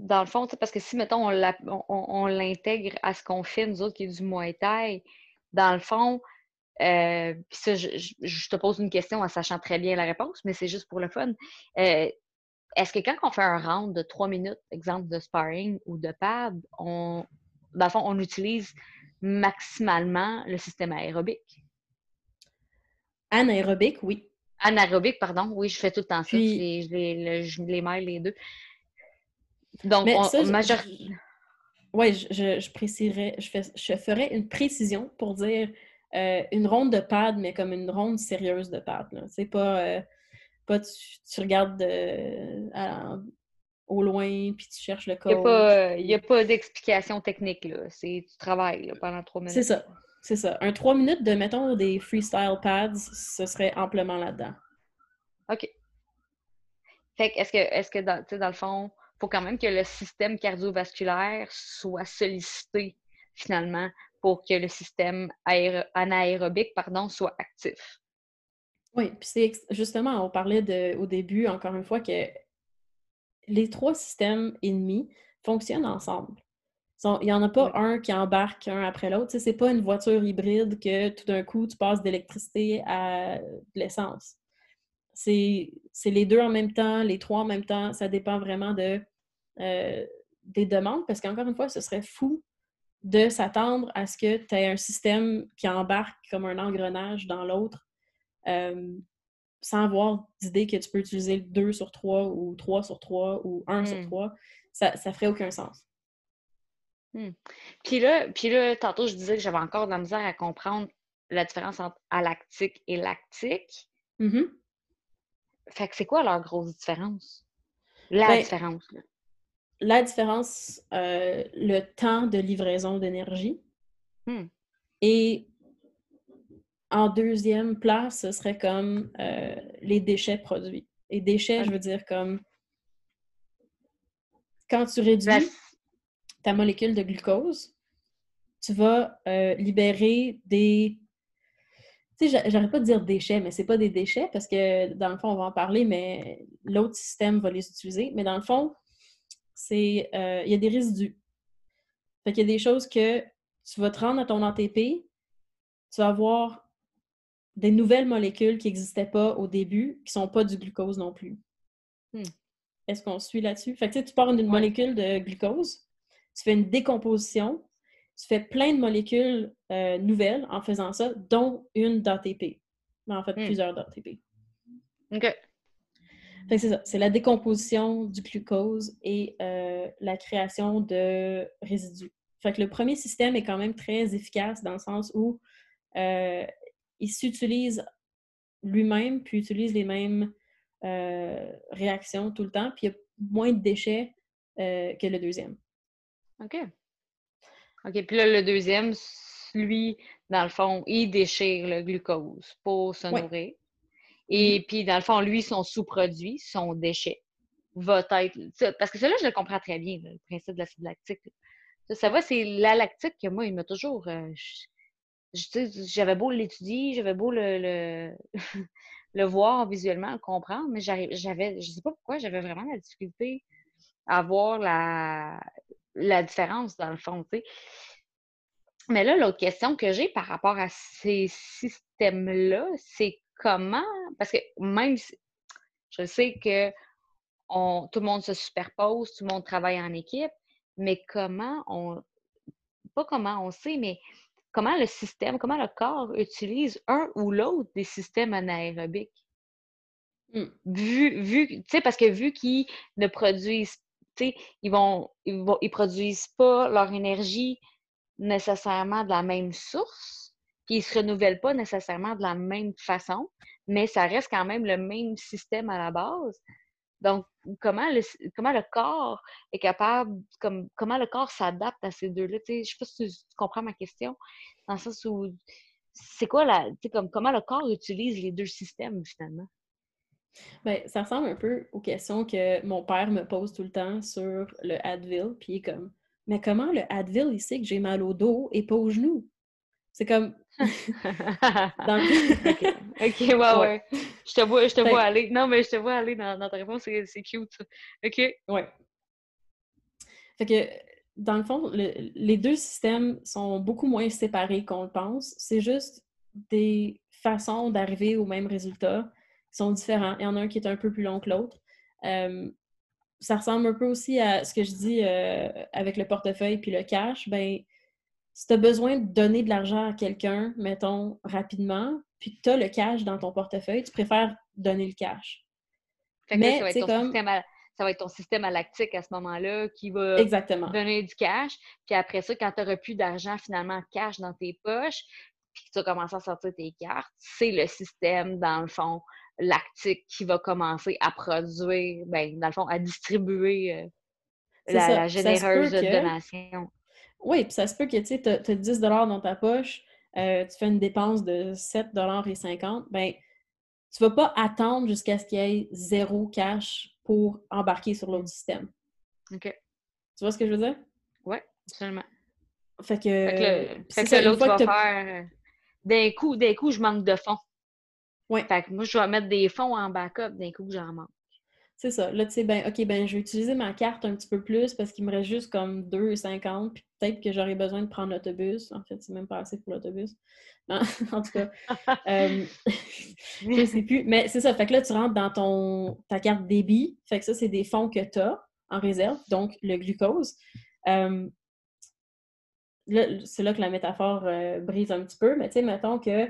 dans le fond, parce que si, mettons, on l'intègre à ce qu'on fait, nous autres, qui est du Muay Thai, dans le fond, euh, puis ça, je, te pose une question en sachant très bien la réponse, mais c'est juste pour le fun. Euh, est-ce que quand on fait un round de trois minutes, exemple de sparring ou de pad, on, dans le fond, on utilise maximalement le système aérobique? Anaérobique, oui. Anaérobique, pardon. Oui, je fais tout le temps ça. Je, les, je les mêle les deux. Donc, Oui, je, je, préciserais, je, je ferais une précision pour dire euh, une ronde de pad, mais comme une ronde sérieuse de pad. C'est pas, euh, pas tu, regardes au loin puis tu cherches le code. Il n'y a pas, d'explication technique. Là. C'est, tu travailles pendant trois minutes. C'est ça. C'est ça. Un trois minutes de, mettons, des freestyle pads, ce serait amplement là-dedans. OK. Fait est-ce que, est-ce que dans, dans le fond, faut quand même que le système cardiovasculaire soit sollicité finalement pour que le système anaérobique pardon, soit actif. Oui, puis c'est justement, on parlait de, au début, encore une fois, que les trois systèmes ennemis fonctionnent ensemble. Il n'y en a pas un qui embarque un après l'autre. C'est pas une voiture hybride que tout d'un coup, tu passes d'électricité à de l'essence. C'est les deux en même temps, les trois en même temps. Ça dépend vraiment de, euh, des demandes parce qu'encore une fois, ce serait fou de s'attendre à ce que tu aies un système qui embarque comme un engrenage dans l'autre euh, sans avoir d'idée que tu peux utiliser 2 sur 3 ou 3 sur 3 ou 1 sur 3. Hmm. Ça, ça ferait aucun sens. Hmm. Puis, là, puis là, tantôt, je disais que j'avais encore de la misère à comprendre la différence entre alactique et lactique. Mm-hmm. Fait que c'est quoi leur grosse différence? La ben, différence, là? La différence, euh, le temps de livraison d'énergie. Hmm. Et en deuxième place, ce serait comme euh, les déchets produits. Et déchets, je veux dire comme quand tu réduis ta molécule de glucose, tu vas euh, libérer des. Tu sais, j'arrête pas de dire déchets, mais c'est pas des déchets parce que dans le fond, on va en parler, mais l'autre système va les utiliser. Mais dans le fond, c'est euh, il y a des résidus. Fait qu'il y a des choses que tu vas te rendre à ton ATP, tu vas avoir des nouvelles molécules qui n'existaient pas au début, qui ne sont pas du glucose non plus. Hmm. Est-ce qu'on suit là-dessus? Fait que tu pars d'une molécule de glucose, tu fais une décomposition, tu fais plein de molécules euh, nouvelles en faisant ça, dont une d'ATP. En fait, hmm. plusieurs d'ATP. OK c'est ça, c'est la décomposition du glucose et euh, la création de résidus. Fait que le premier système est quand même très efficace dans le sens où euh, il s'utilise lui-même, puis utilise les mêmes euh, réactions tout le temps, puis il y a moins de déchets que le deuxième. OK. OK, puis là, le deuxième, lui, dans le fond, il déchire le glucose pour se nourrir. Et puis, dans le fond, lui, son sous-produit, son déchet, va être. Parce que cela, je le comprends très bien, le principe de l'acide lactique. Ça, va, c'est la lactique que moi, il m'a toujours. Euh, j'avais beau l'étudier, j'avais beau le, le, voir visuellement, le comprendre, mais j'avais, je sais pas pourquoi, j'avais vraiment la difficulté à voir la, la différence dans le fond, tu sais. Mais là, l'autre question que j'ai par rapport à ces systèmes-là, c'est comment, parce que même si je sais que on, tout le monde se superpose, tout le monde travaille en équipe, mais comment on, pas comment on sait, mais comment le système, comment le corps utilise un ou l'autre des systèmes anaérobiques? Mmh. Vu, vu, tu sais, parce que vu qu'ils ne produisent, tu sais, ils vont, ils vont, ils produisent pas leur énergie nécessairement de la même source, qui ne se renouvellent pas nécessairement de la même façon, mais ça reste quand même le même système à la base. Donc, comment le, comment le corps est capable, comme, comment le corps s'adapte à ces deux-là? Je ne sais pas si tu, comprends ma question, dans le sens où c'est quoi la. Comme, comment le corps utilise les deux systèmes finalement? Bien, ça ressemble un peu aux questions que mon père me pose tout le temps sur le Advil, puis comme Mais comment le Advil, il sait que j'ai mal au dos et pas aux genoux? C'est comme. OK, ouais, ouais, Je te vois, je te vois aller. Non, mais je te vois aller dans, ta réponse, c'est cute. OK. Ouais. Fait que, dans le fond, les deux systèmes sont beaucoup moins séparés qu'on le pense. C'est juste des façons d'arriver au même résultat qui sont différents. Il y en a un qui est un peu plus long que l'autre. Euh, ça ressemble un peu aussi à ce que je dis euh, avec le portefeuille puis le cash. Ben, si tu as besoin de donner de l'argent à quelqu'un, mettons, rapidement, puis que tu as le cash dans ton portefeuille, tu préfères donner le cash. Mais, ça, va être ton système à, ça va être ton système à lactique à ce moment-là qui va Exactement. donner du cash. Puis après ça, quand tu n'auras plus d'argent finalement cash dans tes poches, puis que tu vas commencer à sortir tes cartes, c'est le système, dans le fond, lactique qui va commencer à produire, ben, dans le fond, à distribuer euh, la, généreuse donation. Oui, puis ça se peut que tu as, 10 dans ta poche, euh, tu fais une dépense de 7,50 ben tu ne vas pas attendre jusqu'à ce qu'il y ait zéro cash pour embarquer sur l'autre système. OK. Tu vois ce que je veux dire? Oui, absolument. Fait que, fait que, l'autre va faire euh, d'un coup, d'un coup, je manque de fonds. Oui. Fait que moi, je vais mettre des fonds en backup d'un coup que j'en manque. C'est ça. Là, tu sais, ben, OK, ben, je vais utiliser ma carte un petit peu plus parce qu'il me reste juste comme 2,50, puis peut-être que j'aurai besoin de prendre l'autobus. En fait, c'est même pas assez pour l'autobus. en tout cas, euh, je sais plus. Mais c'est ça. Fait que là, tu rentres dans ton, ta carte débit. Fait que ça, c'est des fonds que tu as en réserve, donc le glucose. Euh, c'est là que la métaphore euh, brise un petit peu, mais tu sais, mettons que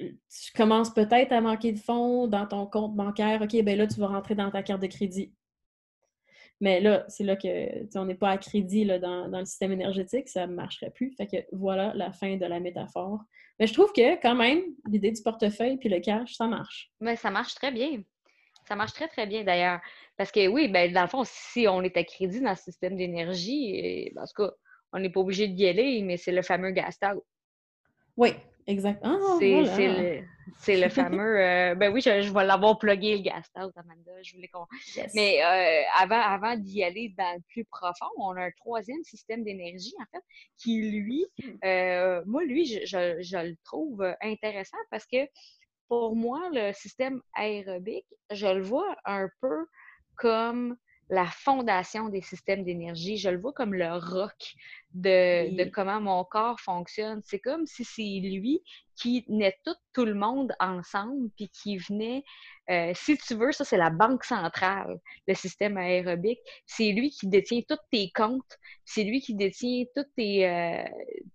tu commences peut-être à manquer de fonds dans ton compte bancaire. OK, ben là, tu vas rentrer dans ta carte de crédit. Mais là, c'est là que on n'est pas à crédit là, dans, le système énergétique, ça ne marcherait plus. Fait que voilà la fin de la métaphore. Mais je trouve que quand même, l'idée du portefeuille puis le cash, ça marche. Mais ça marche très bien. Ça marche très, très bien d'ailleurs. Parce que oui, ben, dans le fond, si on est à crédit dans le système d'énergie, ben, en tout cas, on n'est pas obligé d'y aller, mais c'est le fameux gas out. Oui, Exactement. Ah, c'est le, fameux. Euh, ben oui, je, vais l'avoir plugué le gas Amanda. Je voulais qu'on. Mais euh, avant, avant d'y aller dans le plus profond, on a un troisième système d'énergie, en fait, qui, lui, euh, moi, lui, je, je, le trouve intéressant parce que pour moi, le système aérobique, je le vois un peu comme la fondation des systèmes d'énergie. Je le vois comme le roc de, comment mon corps fonctionne. C'est comme si c'est lui qui tenait tout, tout le monde ensemble, puis qui venait, euh, si tu veux, ça c'est la banque centrale, le système aérobique. C'est lui qui détient tous tes comptes, c'est lui qui détient tous tes, euh,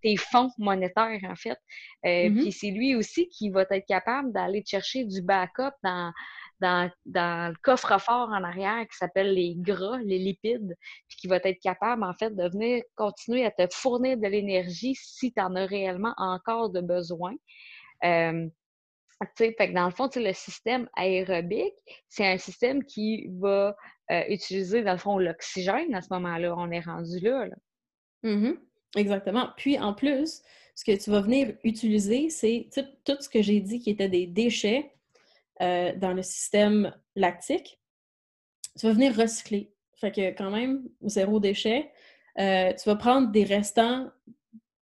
tes fonds monétaires, en fait. Euh, mm-hmm. Puis c'est lui aussi qui va être capable d'aller chercher du backup dans dans, le coffre-fort en arrière qui s'appelle les gras, les lipides, puis qui va être capable, en fait, de venir continuer à te fournir de l'énergie si tu en as réellement encore de besoin. Euh, fait que dans le fond, le système aérobique, c'est un système qui va euh, utiliser, dans le fond, l'oxygène à ce moment-là. On est rendu là. Mm-hmm. Exactement. Puis, en plus, ce que tu vas venir utiliser, c'est tout ce que j'ai dit qui était des déchets euh, dans le système lactique, tu vas venir recycler. Fait que quand même, zéro déchet. Euh, tu vas prendre des restants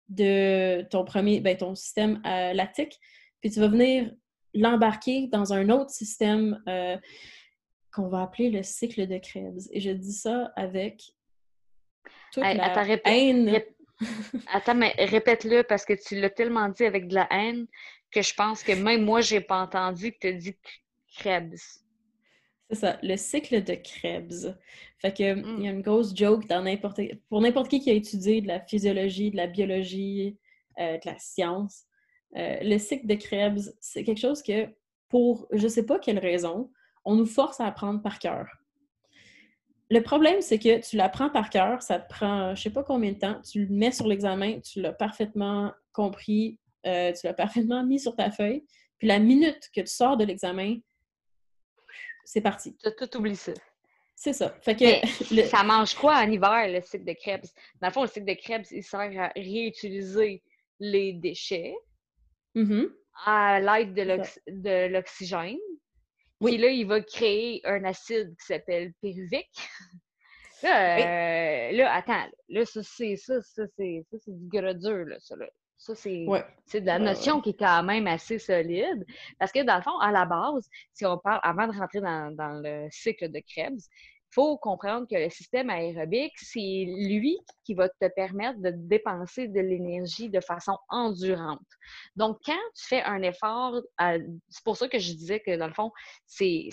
de ton premier, ben, ton système euh, lactique, puis tu vas venir l'embarquer dans un autre système qu'on va appeler le cycle de Krebs. Et je dis ça avec toute la haine. attends, mais répète-le parce que tu l'as tellement dit avec de la haine que je pense que même moi, j'ai pas entendu que tu as dit Krebs. C'est ça, le cycle de Krebs. Fait que mm. il y a une grosse joke dans n'importe pour n'importe qui qui a étudié de la physiologie, de la biologie, euh, de la science. Euh, le cycle de Krebs, c'est quelque chose que, pour je sais pas quelle raison, on nous force à apprendre par cœur. Le problème, c'est que tu l'apprends par cœur, ça te prend je sais pas combien de temps, tu le mets sur l'examen, tu l'as parfaitement compris, euh, tu l'as parfaitement mis sur ta feuille, puis la minute que tu sors de l'examen, c'est parti. Tu as tout oublié ça. C'est ça. Fait que Ça mange quoi en hiver, le cycle de Krebs? Dans le fond, le cycle de Krebs, il sert à réutiliser les déchets mm-hmm. à l'aide de l'oxygène. Oui. Puis là, il va créer un acide qui s'appelle pyruvique. Là, euh, attends, là, ça, c'est ça, ça, c'est du gras dur, là, ça, là. Ça, c'est de la notion qui est quand même assez solide. Parce que dans le fond, à la base, si on parle, avant de rentrer dans, le cycle de Krebs, il faut comprendre que le système aérobique, c'est lui qui va te permettre de dépenser de l'énergie de façon endurante. Donc, quand tu fais un effort, c'est pour ça que je disais que dans le fond, c'est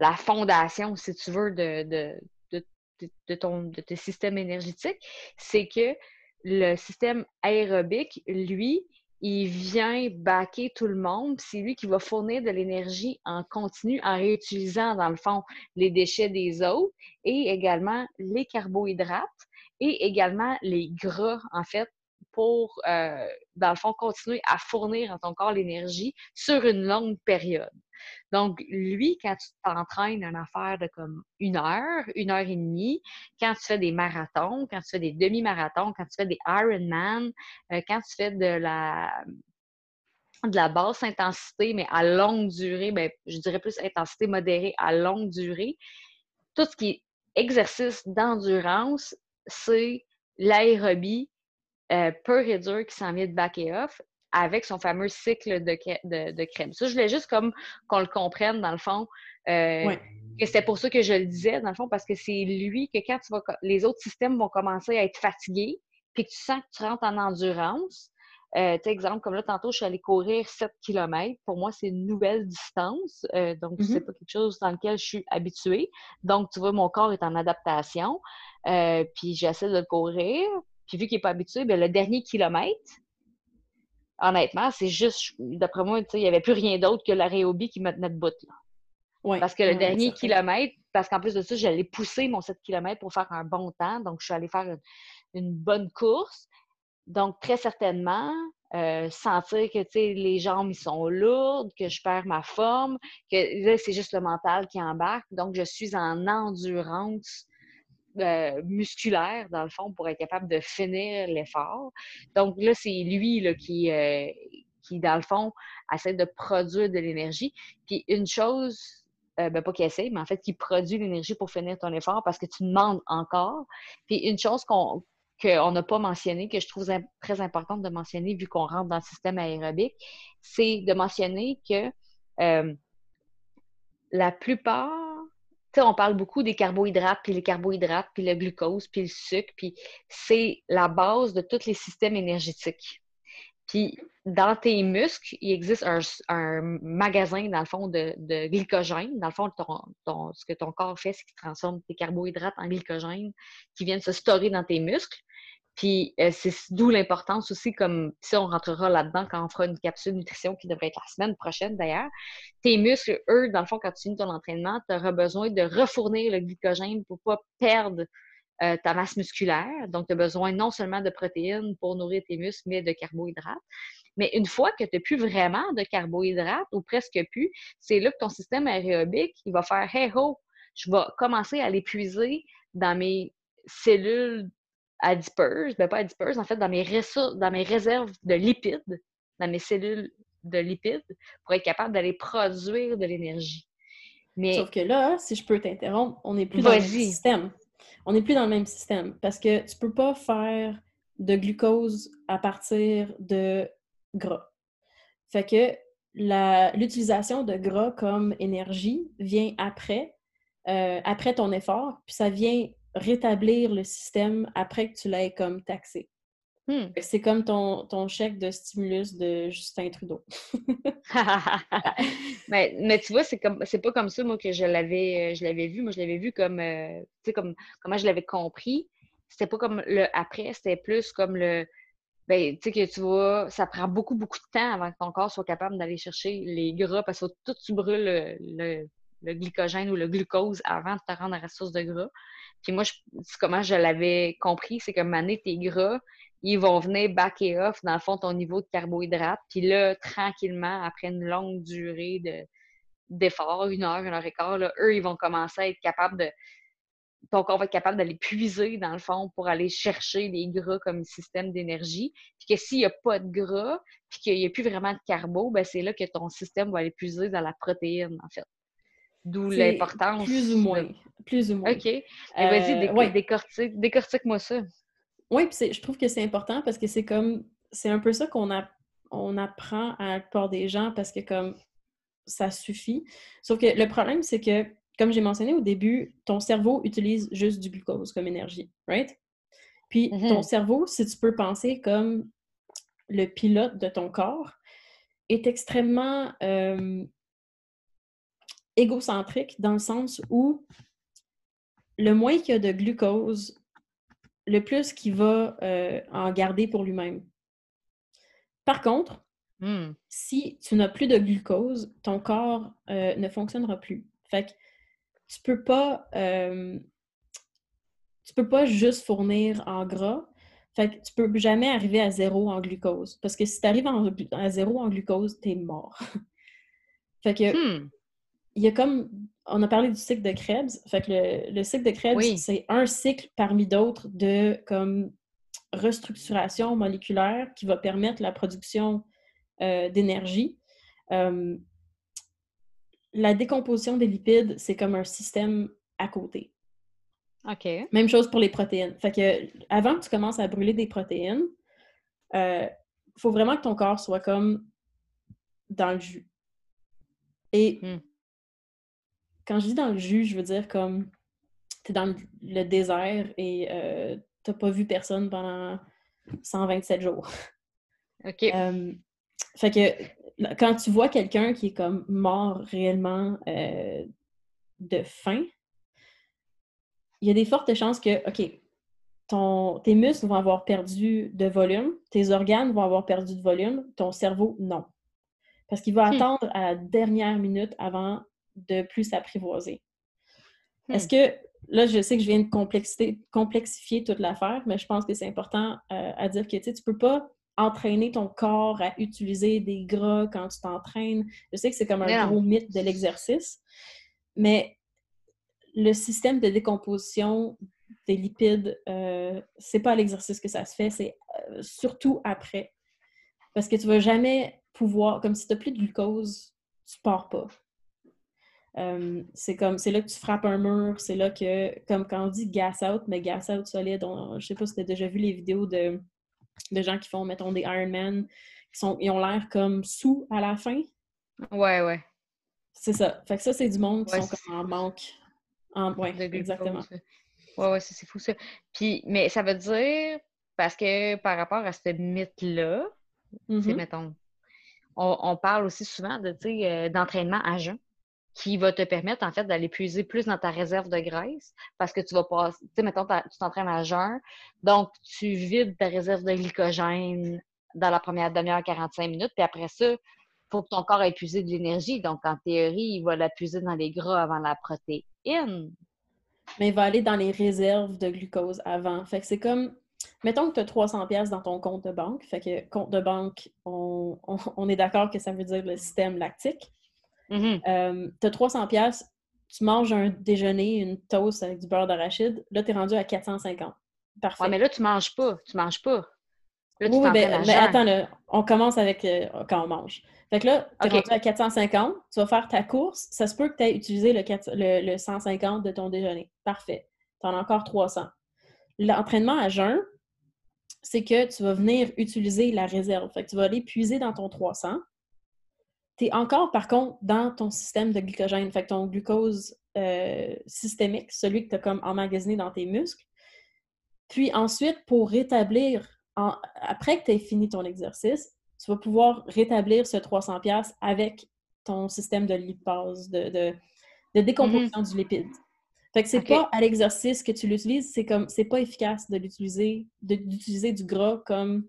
la fondation, si tu veux, de, de, de, ton, de tes systèmes énergétiques, c'est que le système aérobique, lui, il vient baquer tout le monde. C'est lui qui va fournir de l'énergie en continu en réutilisant, dans le fond, les déchets des autres et également les carbohydrates et également les gras, en fait, pour, euh, dans le fond, continuer à fournir à ton corps l'énergie sur une longue période. Donc, lui, quand tu t'entraînes une affaire de comme une heure, une heure et demie, quand tu fais des marathons, quand tu fais des demi-marathons, quand tu fais des Ironman, euh, quand tu fais de la de la basse intensité, mais à longue durée, ben, je dirais plus intensité modérée à longue durée, tout ce qui est exercice d'endurance, c'est l'aérobie euh, peu réduire qui s'en vient de back et off avec son fameux cycle de, de, crème. Ça, je voulais juste comme qu'on le comprenne, dans le fond. Euh, que c'était pour ça que je le disais, dans le fond, parce que c'est lui que quand tu vas, les autres systèmes vont commencer à être fatigués, puis que tu sens que tu rentres en endurance, euh, exemple, comme là, tantôt, je suis allée courir 7 km. Pour moi, c'est une nouvelle distance. Euh, donc, c'est mm-hmm. pas quelque chose dans lequel je suis habituée. Donc, tu vois, mon corps est en adaptation. Euh, puis, j'essaie de le courir. Puis, vu qu'il n'est pas habitué, bien, le dernier kilomètre, honnêtement, c'est juste, d'après moi, il n'y avait plus rien d'autre que l'aérobie qui me tenait de bout. Là. parce que le dernier kilomètre, parce qu'en plus de ça, j'allais pousser mon 7 km pour faire un bon temps. Donc, je suis allée faire une bonne course. Donc, très certainement, euh, sentir que les jambes ils sont lourdes, que je perds ma forme, que là, c'est juste le mental qui embarque. Donc, je suis en endurance euh, musculaire, dans le fond, pour être capable de finir l'effort. Donc, là, c'est lui qui, euh, qui, dans le fond, essaie de produire de l'énergie. Puis, une chose, ben, pas qu'il essaie, mais en fait, qui produit l'énergie pour finir ton effort parce que tu demandes encore. Puis, une chose qu'on qu'on n'a pas mentionné, que je trouve très importante de mentionner vu qu'on rentre dans le système aérobique, c'est de mentionner que euh, la plupart, on parle beaucoup des carbohydrates, puis les carbohydrates, puis le glucose, puis le sucre, puis c'est la base de tous les systèmes énergétiques. Puis dans tes muscles, il existe un, magasin, dans le fond, de, glycogène. Dans le fond, ce que ton corps fait, c'est qu'il transforme tes carbohydrates en glycogène qui viennent se storer dans tes muscles. Puis euh, c'est d'où l'importance aussi, comme si on rentrera là-dedans quand on fera une capsule nutrition qui devrait être la semaine prochaine d'ailleurs. Tes muscles, eux, dans le fond, quand tu finis ton entraînement, tu auras besoin de refournir le glycogène pour pas perdre euh, ta masse musculaire. Donc, tu as besoin non seulement de protéines pour nourrir tes muscles, mais de carbohydrates. Mais une fois que tu n'as plus vraiment de carbohydrates ou presque plus, c'est là que ton système aérobique, il va faire Hey ho, je vais commencer à l'épuiser dans mes cellules adipeuses, ben pas adipeuses, en fait, dans mes, dans mes réserves de lipides, dans mes cellules de lipides, pour être capable d'aller produire de l'énergie. Mais... Sauf que là, si je peux t'interrompre, on n'est plus dans le même système. On n'est plus dans le même système parce que tu peux pas faire de glucose à partir de gras. Fait que l'utilisation de gras comme énergie vient après, euh, après ton effort, puis ça vient rétablir le système après que tu l'aies comme taxé. Hmm. C'est comme ton, ton, chèque de stimulus de Justin Trudeau. mais, mais, tu vois, c'est comme c'est pas comme ça, moi, que je l'avais je l'avais vu. Moi, je l'avais vu comme euh, tu sais, comme comment je l'avais compris. C'était pas comme le après, c'était plus comme le ben, tu sais que tu vois, ça prend beaucoup, beaucoup de temps avant que ton corps soit capable d'aller chercher les gras parce que tout tu brûles le, le, glycogène ou le glucose avant de te rendre à la source de gras. Puis moi, je, comment je l'avais compris, c'est que maner tes gras, ils vont venir back et off, dans le fond, ton niveau de carbohydrate. Puis là, tranquillement, après une longue durée de, une heure, une heure et quart, là, eux, ils vont commencer à être capables de. Ton corps va être capable d'aller puiser, dans le fond, pour aller chercher les gras comme système d'énergie. Puis que s'il n'y a pas de gras, puis qu'il n'y a plus vraiment de carbo, ben c'est là que ton système va aller puiser dans la protéine, en fait. D'où l'importance. Plus ou moins. Plus ou moins. OK. Et vas-y, euh, décortique, décortique-moi ça. Oui, puis je trouve que c'est important parce que c'est comme. C'est un peu ça qu'on a, on apprend à la plupart des gens parce que, comme, ça suffit. Sauf que le problème, c'est que, comme j'ai mentionné au début, ton cerveau utilise juste du glucose comme énergie, right? Puis mm-hmm. ton cerveau, si tu peux penser comme le pilote de ton corps, est extrêmement euh, égocentrique dans le sens où le moins qu'il y a de glucose, le plus qu'il va euh, en garder pour lui-même. Par contre, hmm. si tu n'as plus de glucose, ton corps euh, ne fonctionnera plus. Fait que tu peux pas euh, tu peux pas juste fournir en gras. Fait que tu peux jamais arriver à zéro en glucose. Parce que si tu arrives à zéro en glucose, tu es mort. fait que hmm il y a comme, on a parlé du cycle de Krebs, fait que le, cycle de Krebs, c'est un cycle parmi d'autres de comme restructuration moléculaire qui va permettre la production euh, d'énergie. Euh, la décomposition des lipides, c'est comme un système à côté. OK. Même chose pour les protéines. Fait que avant que tu commences à brûler des protéines, il euh, faut vraiment que ton corps soit comme dans le jus. Et Hmm. Quand je dis dans le jus, je veux dire comme t'es dans le, désert et euh, t'as pas vu personne pendant 127 jours. OK. Euh, fait que quand tu vois quelqu'un qui est comme mort réellement euh, de faim, il y a des fortes chances que, OK, ton, tes muscles vont avoir perdu de volume, tes organes vont avoir perdu de volume, ton cerveau, non. Parce qu'il va Hmm. attendre à la dernière minute avant de plus s'apprivoiser. Hmm. Est-ce que, là, je sais que je viens de complexité- complexifier toute l'affaire, mais je pense que c'est important euh, à dire que, tu tu peux pas entraîner ton corps à utiliser des gras quand tu t'entraînes. Je sais que c'est comme un Non. gros mythe de l'exercice, mais le système de décomposition des lipides, euh, c'est pas à l'exercice que ça se fait, c'est euh, surtout après. Parce que tu vas jamais pouvoir, comme si tu n'as plus de glucose, tu pars pas. Euh, c'est comme, c'est là que tu frappes un mur, c'est là que, comme quand on dit gas out, mais gas out solide, on- je sais pas si tu as déjà vu les vidéos de, de gens qui font, mettons, des Ironman, qui sont, ils ont l'air comme sous à la fin. Ouais, ouais. C'est ça. Fait que ça, c'est du monde qui Ouais, sont comme en manque. En, ouais, de glucose. exactement. Ouais, ouais, c'est fou ça. Puis, mais ça veut dire, parce que par rapport à ce mythe-là, Mhm. mettons, on, on parle aussi souvent de, euh, d'entraînement à jeun qui va te permettre, en fait, d'aller puiser plus dans ta réserve de graisse parce que tu vas passer, tu sais, mettons, tu t'entraînes à jeun, donc tu vides ta réserve de glycogène dans la première demi-heure, 45 minutes, puis après ça, il faut que ton corps ait puisé de l'énergie. Donc, en théorie, il va la puiser dans les gras avant la protéine. Mais il va aller dans les réserves de glucose avant. Fait que c'est comme, mettons que tu as 300 pièces dans ton compte de banque. Fait que compte de banque, on est d'accord que ça veut dire le système lactique. Tu as 300 pièces, tu manges un déjeuner, une toast avec du beurre d'arachide, là, tu es rendu à 450. Parfait. Ouais, mais là, tu manges pas. Tu manges pas. Là, tu Oui, ben, mais attends, là, on commence avec euh, quand on mange. Fait que là, tu es OK. rendu à 450, tu vas faire ta course, ça se peut que tu aies utilisé le, 4 le- le 150 de ton déjeuner. Parfait. Tu en as encore 300. L'entraînement à jeun, c'est que tu vas venir utiliser la réserve. Fait que tu vas aller puiser dans ton 300. Tu es encore, par contre, dans ton système de glycogène. Fait que ton glucose euh, systémique, celui que tu as comme emmagasiné dans tes muscles. Puis ensuite, pour rétablir, en- après que tu aies fini ton exercice, tu vas pouvoir rétablir ce 300$ piastres avec ton système de lipase, de, de, de décomposition du lipide. Fait que c'est pas à l'exercice que tu l'utilises, c'est comme c'est pas efficace de l'utiliser, d'utiliser du gras comme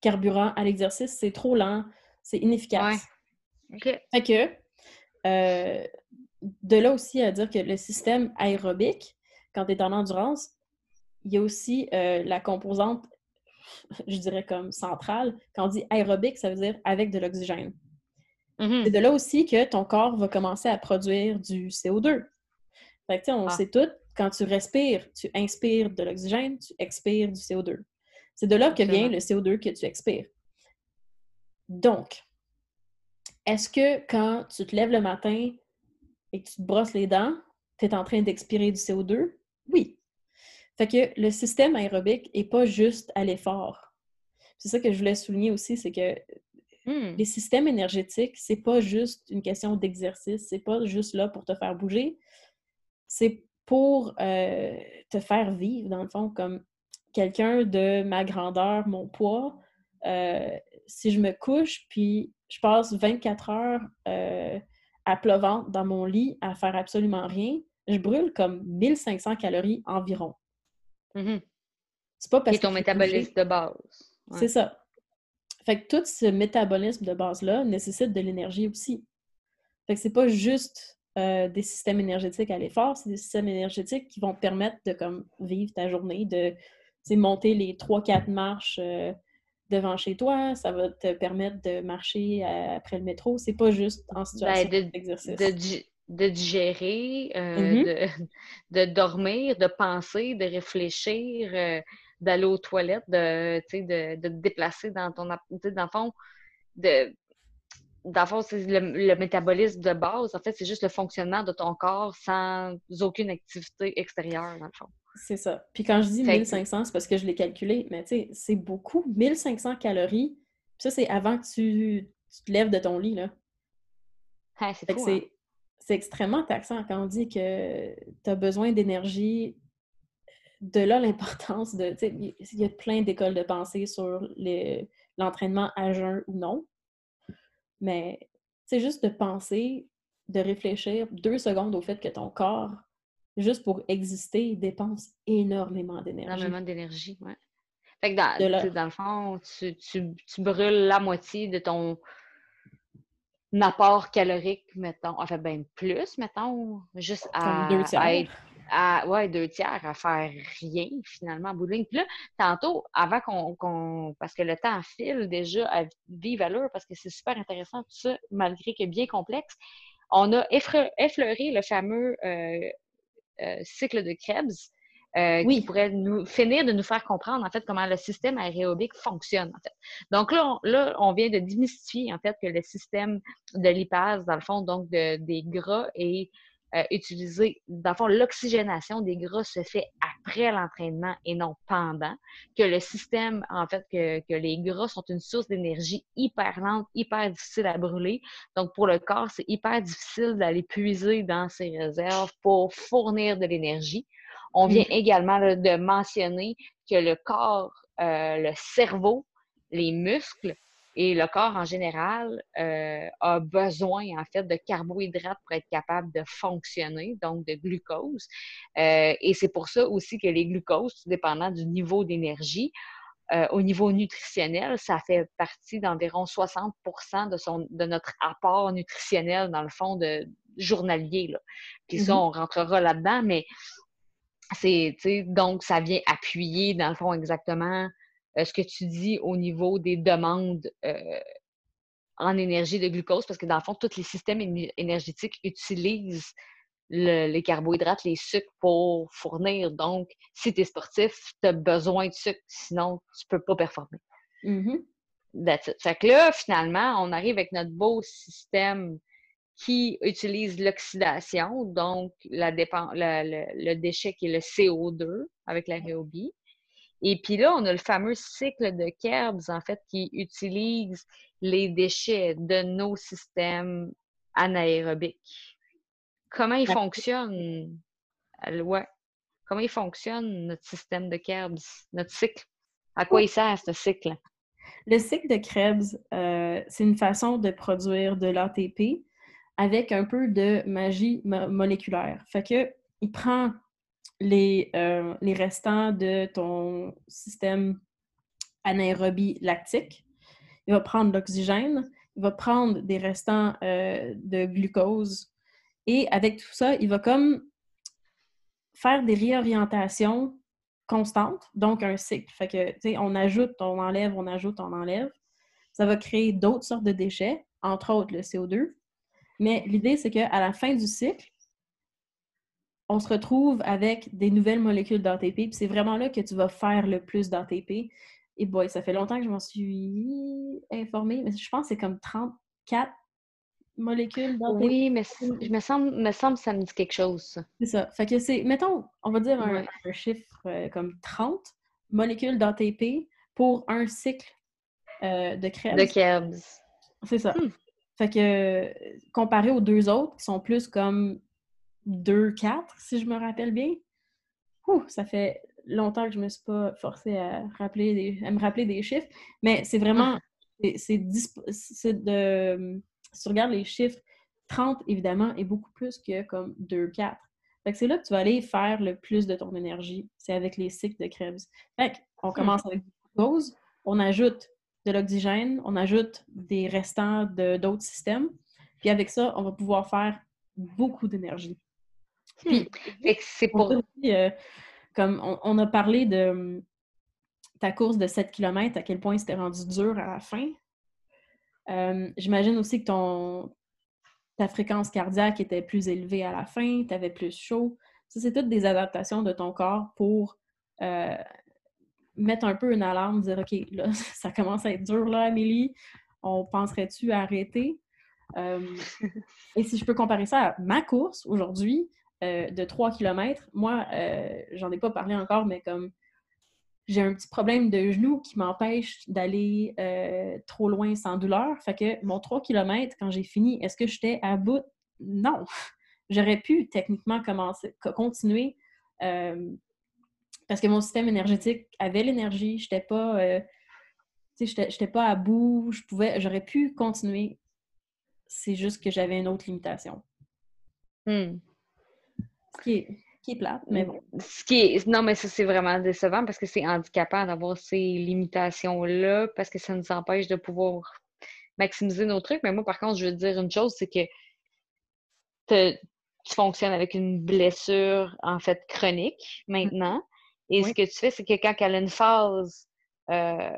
carburant à l'exercice, c'est trop lent, c'est inefficace. Fait que, euh, de là aussi à dire que le système aérobique, quand tu es en endurance, il y a aussi euh, la composante, je dirais comme centrale. Quand on dit aérobique, ça veut dire avec de l'oxygène. Mhm. C'est de là aussi que ton corps va commencer à produire du CO2. Fait que, on Ah. sait tout, quand tu respires, tu inspires de l'oxygène, tu expires du CO2. C'est de là que vient le CO2 que tu expires. Donc, est-ce que quand tu te lèves le matin et que tu te brosses les dents, tu es en train d'expirer du CO2? Oui. Fait que le système aérobique n'est pas juste à l'effort. C'est ça que je voulais souligner aussi, c'est que Hmm. les systèmes énergétiques, c'est pas juste une question d'exercice, c'est pas juste là pour te faire bouger, c'est pour euh, te faire vivre, dans le fond, comme quelqu'un de ma grandeur, mon poids. Euh, si je me couche, puis je passe 24 heures euh, à plat ventre dans mon lit à faire absolument rien, je brûle comme 1500 calories environ. Mhm. C'est pas parce est ton que métabolisme de base. Ouais. C'est ça. Fait que tout ce métabolisme de base-là nécessite de l'énergie aussi. Fait que c'est pas juste euh, des systèmes énergétiques à l'effort, c'est des systèmes énergétiques qui vont te permettre de comme, vivre ta journée, de monter les 3-4 marches euh, devant chez toi, ça va te permettre de marcher euh, après le métro. C'est pas juste en situation Ben, de- d'exercice. De, di- de digérer, euh, Mhm. de, de dormir, de penser, de réfléchir, euh, d'aller aux toilettes, de, de, de te déplacer dans ton... Dans le fond, de, dans le fond, c'est le, le métabolisme de base. En fait, c'est juste le fonctionnement de ton corps sans aucune activité extérieure, dans le fond. C'est ça. Puis quand je dis Fait que- 1500, c'est parce que je l'ai calculé, mais tu sais, c'est beaucoup. 1500 calories ça, c'est avant que tu, te lèves de ton lit, là. Ah, c'est hein. C'est extrêmement taxant quand on dit que tu as besoin d'énergie. De là, l'importance de... Il y a plein d'écoles de pensée sur l'entraînement à jeun ou non. Mais c'est juste de penser, de réfléchir deux secondes au fait que ton corps, juste pour exister, dépense énormément d'énergie. Énormément d'énergie, oui. Fait que dans, dans le fond, tu, tu, tu, brûles la moitié de ton apport calorique, mettons. Enfin, ben plus, mettons, juste à, deux tiers. à, ouais, deux tiers à faire rien, finalement, en bout de ligne. Puis là, tantôt, avant qu'on. parce que le temps file déjà à vive allure, parce que c'est super intéressant, tout ça, malgré que bien complexe, on a effleuré le fameux euh, cycle de Krebs euh, qui pourrait nous finir de nous faire comprendre en fait comment le système aérobique fonctionne en fait. Donc là, on, là, on vient de démystifier en fait que le système de lipase, dans le fond, donc de, des gras est euh, utilisé, dans le fond, l'oxygénation des gras se fait après l'entraînement et non pendant, que le système, en fait, que, que les gras sont une source d'énergie hyper lente, hyper difficile à brûler. Donc, pour le corps, c'est hyper difficile d'aller puiser dans ses réserves pour fournir de l'énergie. On vient mm. également de mentionner que le corps, euh, le cerveau, les muscles et le corps en général euh, a besoin en fait de carbohydrates pour être capable de fonctionner, donc de glucose. Euh, et c'est pour ça aussi que les glucoses, dépendant du niveau d'énergie, au niveau nutritionnel, ça fait partie d'environ 60 de, son, de notre apport nutritionnel, dans le fond, de journalier. Là. Puis ça, mm-hmm. on rentrera là-dedans, mais c'est, donc, ça vient appuyer, dans le fond, exactement euh, ce que tu dis au niveau des demandes euh, en énergie de glucose, parce que dans le fond, tous les systèmes énergétiques utilisent les carbohydrates, les sucres pour fournir. Donc, si tu es sportif, tu as besoin de sucre, sinon tu peux pas performer. Mm-hmm. Fait que là, finalement, on arrive avec notre beau système qui utilise l'oxydation, donc la le, déchet qui est le CO2 avec l'aérobie. Et puis là, on a le fameux cycle de Krebs, en fait, qui utilise les déchets de nos systèmes anaérobiques. Comment il fonctionne? Ouais. Comment il fonctionne, notre système de Krebs, notre cycle? À quoi il sert, ce cycle? Le cycle de Krebs, euh, c'est une façon de produire de l'ATP avec un peu de magie moléculaire. Fait que il prend les, euh, les restants de ton système anaérobie lactique, il va prendre l'oxygène, il va prendre des restants euh, de glucose et avec tout ça, il va comme faire des réorientations constantes, donc un cycle. Fait que, tu sais, on ajoute, on enlève, on ajoute, on enlève. Ça va créer d'autres sortes de déchets, entre autres le CO2. Mais l'idée, c'est qu'à la fin du cycle, on se retrouve avec des nouvelles molécules d'ATP. Puis c'est vraiment là que tu vas faire le plus d'ATP. Et boy, ça fait longtemps que je m'en suis informée, mais je pense que c'est comme 34 molécules d'ATP. Oui, mais je me semble, me semble que ça me dit quelque chose. C'est ça. Fait que c'est, mettons, on va dire un, chiffre euh, comme 30 molécules d'ATP pour un cycle euh, de Krebs. De Krebs. C'est ça. Hmm. Fait que, comparé aux deux autres, qui sont plus comme 2-4, si je me rappelle bien, ça fait longtemps que je me suis pas forcée à, rappeler à me rappeler des chiffres, mais c'est vraiment, c'est de, si tu regardes les chiffres, 30, évidemment, est beaucoup plus que comme 2-4. Fait que c'est là que tu vas aller faire le plus de ton énergie. C'est avec les cycles de Krebs. Fait qu'on commence avec des pauses, on ajoute de l'oxygène, on ajoute des restants d'autres systèmes. Puis avec ça, on va pouvoir faire beaucoup d'énergie. Puis, hmm. c'est pour... Euh, comme on, a parlé de hum, ta course de 7 km, à quel point c'était rendu dur à la fin. Euh, j'imagine aussi que ton, ta fréquence cardiaque était plus élevée à la fin, tu avais plus chaud. Ça, c'est toutes des adaptations de ton corps pour euh, mettre un peu une alarme, dire OK, là, ça commence à être dur, là, Amélie. On penserait-tu arrêter? Euh, et si je peux comparer ça à ma course aujourd'hui euh, de 3 km, moi, euh, j'en ai pas parlé encore, mais comme j'ai un petit problème de genou qui m'empêche d'aller trop loin sans douleur. Fait que mon 3 km, quand j'ai fini, est-ce que j'étais à bout? Non. J'aurais pu techniquement commencer, continuer parce que mon système énergétique avait l'énergie. Je n'étais pas, j'étais pas à bout. Je pouvais, j'aurais pu continuer. C'est juste que j'avais une autre limitation. Hmm. Ce qui est, qui est plate, mais bon. Ce qui est... Non, mais ça, c'est vraiment décevant parce que c'est handicapant d'avoir ces limitations-là parce que ça nous empêche de pouvoir maximiser nos trucs. Mais moi, par contre, je veux dire une chose, c'est que tu fonctionnes avec une blessure, en fait, chronique maintenant. Et ce que tu fais, c'est que quand elle a une phase euh,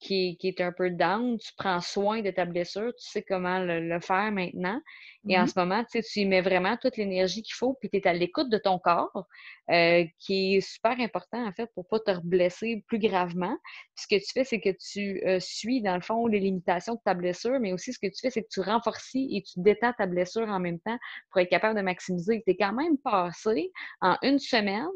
qui, est un peu down, tu prends soin de ta blessure, tu sais comment le faire maintenant. Et en mm-hmm. ce moment, tu y mets vraiment toute l'énergie qu'il faut, puis tu es à l'écoute de ton corps, euh, qui est super important, en fait, pour pas te blesser plus gravement. ce que tu fais, c'est que tu euh, suis, dans le fond, les limitations de ta blessure, mais aussi ce que tu fais, c'est que tu renforces et tu détends ta blessure en même temps pour être capable de maximiser. Tu es quand même passé en une semaine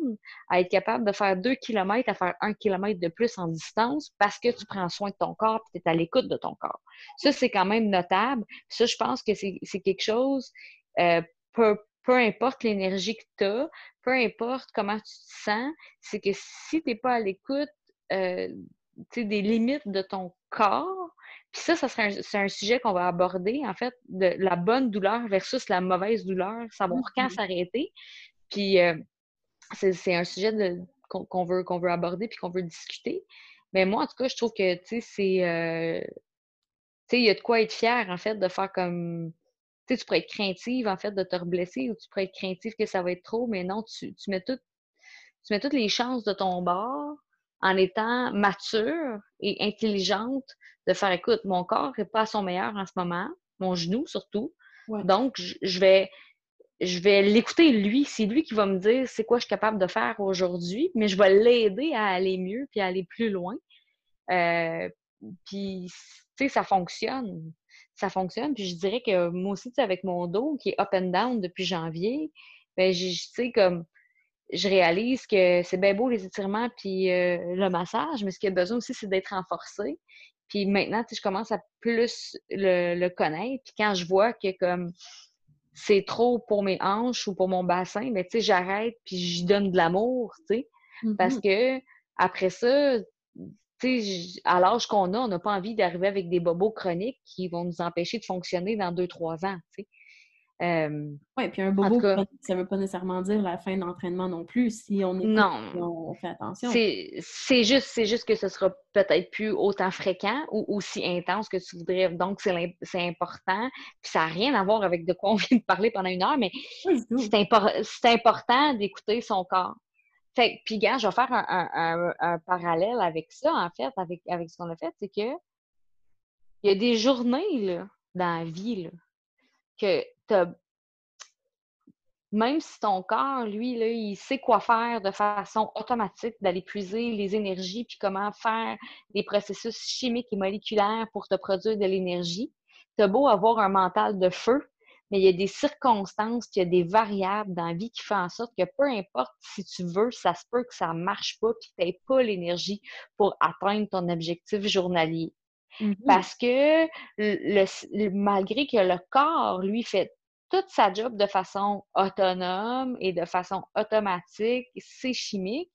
à être capable de faire deux kilomètres, à faire un kilomètre de plus en distance parce que tu prends soin de ton corps et tu es à l'écoute de ton corps. Ça, c'est quand même notable. ça, je pense que c'est quelque chose, euh, peu, importe l'énergie que tu as, peu importe comment tu te sens, c'est que si tu n'es pas à l'écoute euh, des limites de ton corps, puis ça, ça c'est un sujet qu'on va aborder, en fait, de la bonne douleur versus la mauvaise douleur, savoir quand mm-hmm. s'arrêter. Puis euh, c'est un sujet qu'on veut, qu'on veut aborder puis qu'on veut discuter. Mais moi, en tout cas, je trouve que, tu sais, c'est sais, il y a de quoi être fier, en fait, de faire comme. Tu sais, tu pourrais être craintive, en fait, de te reblesser ou tu pourrais être craintive que ça va être trop, mais non, tu, mets, tout, tu mets toutes les chances de ton bord en étant mature et intelligente de faire écoute, mon corps n'est pas à son meilleur en ce moment, mon genou surtout. Donc, je vais, je vais l'écouter lui. C'est lui qui va me dire c'est quoi je suis capable de faire aujourd'hui, mais je vais l'aider à aller mieux puis à aller plus loin. Euh, puis tu sais, ça fonctionne. Ça fonctionne. Puis je dirais que moi aussi, avec mon dos qui est up and down depuis janvier, ben, je sais, comme, je réalise que c'est bien beau les étirements puis euh, le massage, mais ce qu'il y a besoin aussi, c'est d'être renforcé. Puis maintenant, tu sais, je commence à plus le, connaître. Puis quand je vois que, comme, c'est trop pour mes hanches ou pour mon bassin, ben, tu sais, j'arrête puis j'y donne de l'amour, tu sais. Parce mm-hmm. que après ça, à l'âge qu'on a, on n'a pas envie d'arriver avec des bobos chroniques qui vont nous empêcher de fonctionner dans deux, trois ans. oui, puis un bobo chronique, ça ne veut pas nécessairement dire la fin d'entraînement non plus, si on est non. on fait attention. C'est juste, juste que ce sera peut-être plus autant fréquent ou aussi intense que tu voudrais. Donc, c'est important. Puis ça n'a rien à voir avec de quoi on vient de parler pendant une heure, mais c'est important d'écouter son corps. Puis, gars, je vais faire un, parallèle avec ça, en fait, avec, avec ce qu'on a fait, c'est que il y a des journées là, dans la vie là, que as, même si ton corps, lui, là, il sait quoi faire de façon automatique, d'aller puiser les énergies, puis comment faire des processus chimiques et moléculaires pour te produire de l'énergie, tu as beau avoir un mental de feu, mais il y a des circonstances, il y a des variables dans la vie qui font en sorte que peu importe si tu veux, ça se peut que ça ne marche pas, puis tu n'aies pas l'énergie pour atteindre ton objectif journalier. Mm-hmm. Parce que le, malgré que le corps, lui, fait toute sa job de façon autonome et de façon automatique, c'est chimique,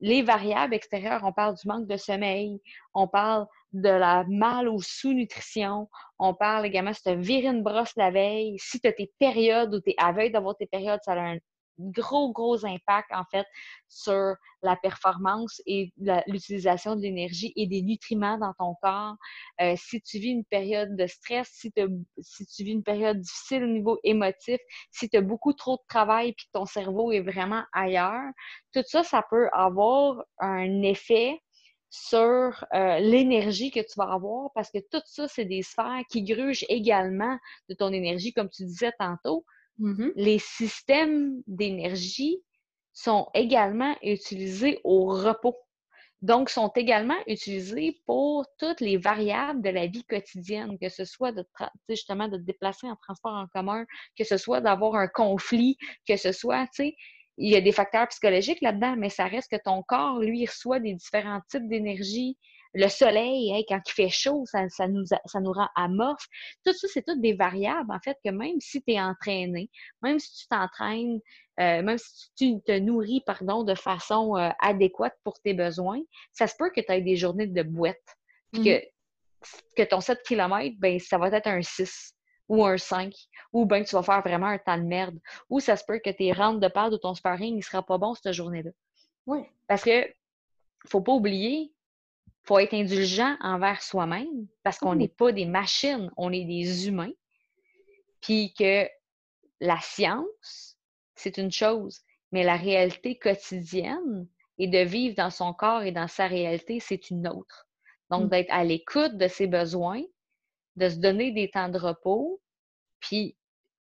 les variables extérieures, on parle du manque de sommeil, on parle de la mal ou sous-nutrition, on parle également si tu as viré une brosse la veille, si tu as tes périodes ou tu es à veille d'avoir tes périodes, ça a un gros, gros impact, en fait, sur la performance et l'utilisation de l'énergie et des nutriments dans ton corps. Euh, si tu vis une période de stress, si, tu vis une période difficile au niveau émotif, si tu as beaucoup trop de travail et que ton cerveau est vraiment ailleurs, tout ça, ça peut avoir un effet sur euh, l'énergie que tu vas avoir parce que tout ça, c'est des sphères qui grugent également de ton énergie, comme tu disais tantôt. Mm-hmm. Les systèmes d'énergie sont également utilisés au repos. Donc, sont également utilisés pour toutes les variables de la vie quotidienne, que ce soit justement de te déplacer en transport en commun, que ce soit d'avoir un conflit, que ce soit, tu sais, il y a des facteurs psychologiques là-dedans, mais ça reste que ton corps, lui, reçoit des différents types d'énergie. Le soleil, quand il fait chaud, ça, ça, nous, ça nous rend amorphes. Tout ça, c'est toutes des variables, en fait, que même si tu es entraîné, même si tu t'entraînes, euh, même si tu te nourris, pardon, de façon euh, adéquate pour tes besoins, ça se peut que tu aies des journées de boîte. Puis que, que ton 7 km, ben, ça va être un 6 ou un 5, ou bien tu vas faire vraiment un temps de merde, ou ça se peut que tes rentes de part de ton sparring ne sera pas bon cette journée-là. Oui. Parce que faut pas oublier, faut être indulgent envers soi-même, parce qu'on n'est pas des machines, on est des humains. Puis que la science, c'est une chose, mais la réalité quotidienne et de vivre dans son corps et dans sa réalité, c'est une autre. Donc, mmh. d'être à l'écoute de ses besoins, de se donner des temps de repos, puis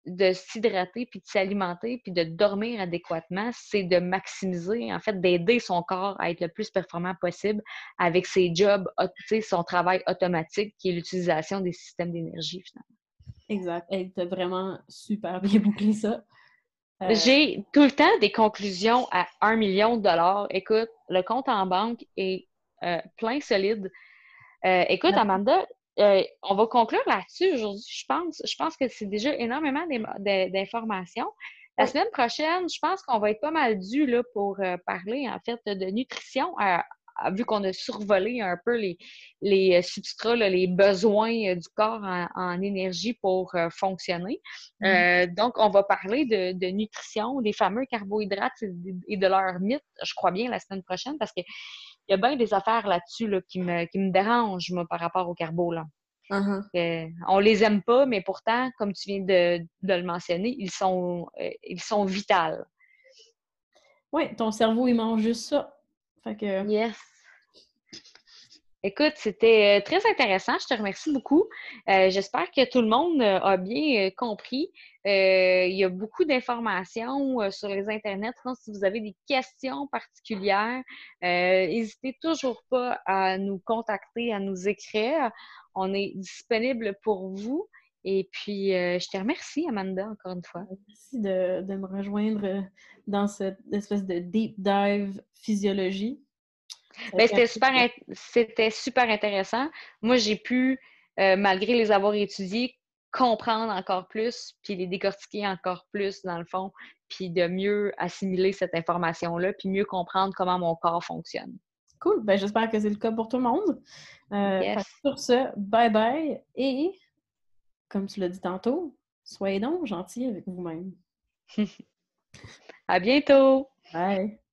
de s'hydrater, puis de s'alimenter, puis de dormir adéquatement, c'est de maximiser, en fait, d'aider son corps à être le plus performant possible avec ses jobs, son travail automatique, qui est l'utilisation des systèmes d'énergie, finalement. Exact. Tu as vraiment super bien bouclé ça. Euh, J'ai tout le temps des conclusions à un million de dollars. Écoute, le compte en banque est euh, plein solide. Euh, écoute, Amanda, euh, on va conclure là-dessus aujourd'hui, je pense. Je pense que c'est déjà énormément d'informations. La semaine prochaine, je pense qu'on va être pas mal dû là, pour euh, parler en fait de nutrition, vu qu'on a survolé un peu les, les substrats, les besoins euh, du corps en, énergie pour fonctionner. Mm-hmm. donc, on va parler de, nutrition, des fameux carbohydrates et de leurs mythes, je crois bien, la semaine prochaine, parce que il y a bien des affaires là-dessus là, qui, me, qui me dérangent, moi, par rapport au carbo. Là. Uh-huh. Euh, on les aime pas, mais pourtant, comme tu viens de, le mentionner, ils sont, euh, ils sont vitales. Oui, ton cerveau, il mange juste ça. Fait que... Yes. Écoute, c'était euh, très intéressant. Je te remercie beaucoup. Euh, j'espère que tout le monde euh, a bien compris. il y a beaucoup d'informations sur les internets. si vous avez des questions particulières, n'hésitez toujours pas à nous contacter, à nous écrire. On est disponible pour vous. Et puis, je te remercie, Amanda, encore une fois. Merci de, de me rejoindre dans cette espèce de deep dive physiologie. Ben, c'était super, c'était super intéressant. Moi, j'ai pu, euh, malgré les avoir étudiés, comprendre encore plus, puis les décortiquer encore plus, dans le fond, puis de mieux assimiler cette information-là, puis mieux comprendre comment mon corps fonctionne. Cool. Ben, j'espère que c'est le cas pour tout le monde. Euh, sur ce, bye bye. Et, comme tu l'as dit tantôt, soyez donc gentils avec vous-même. à bientôt. Bye.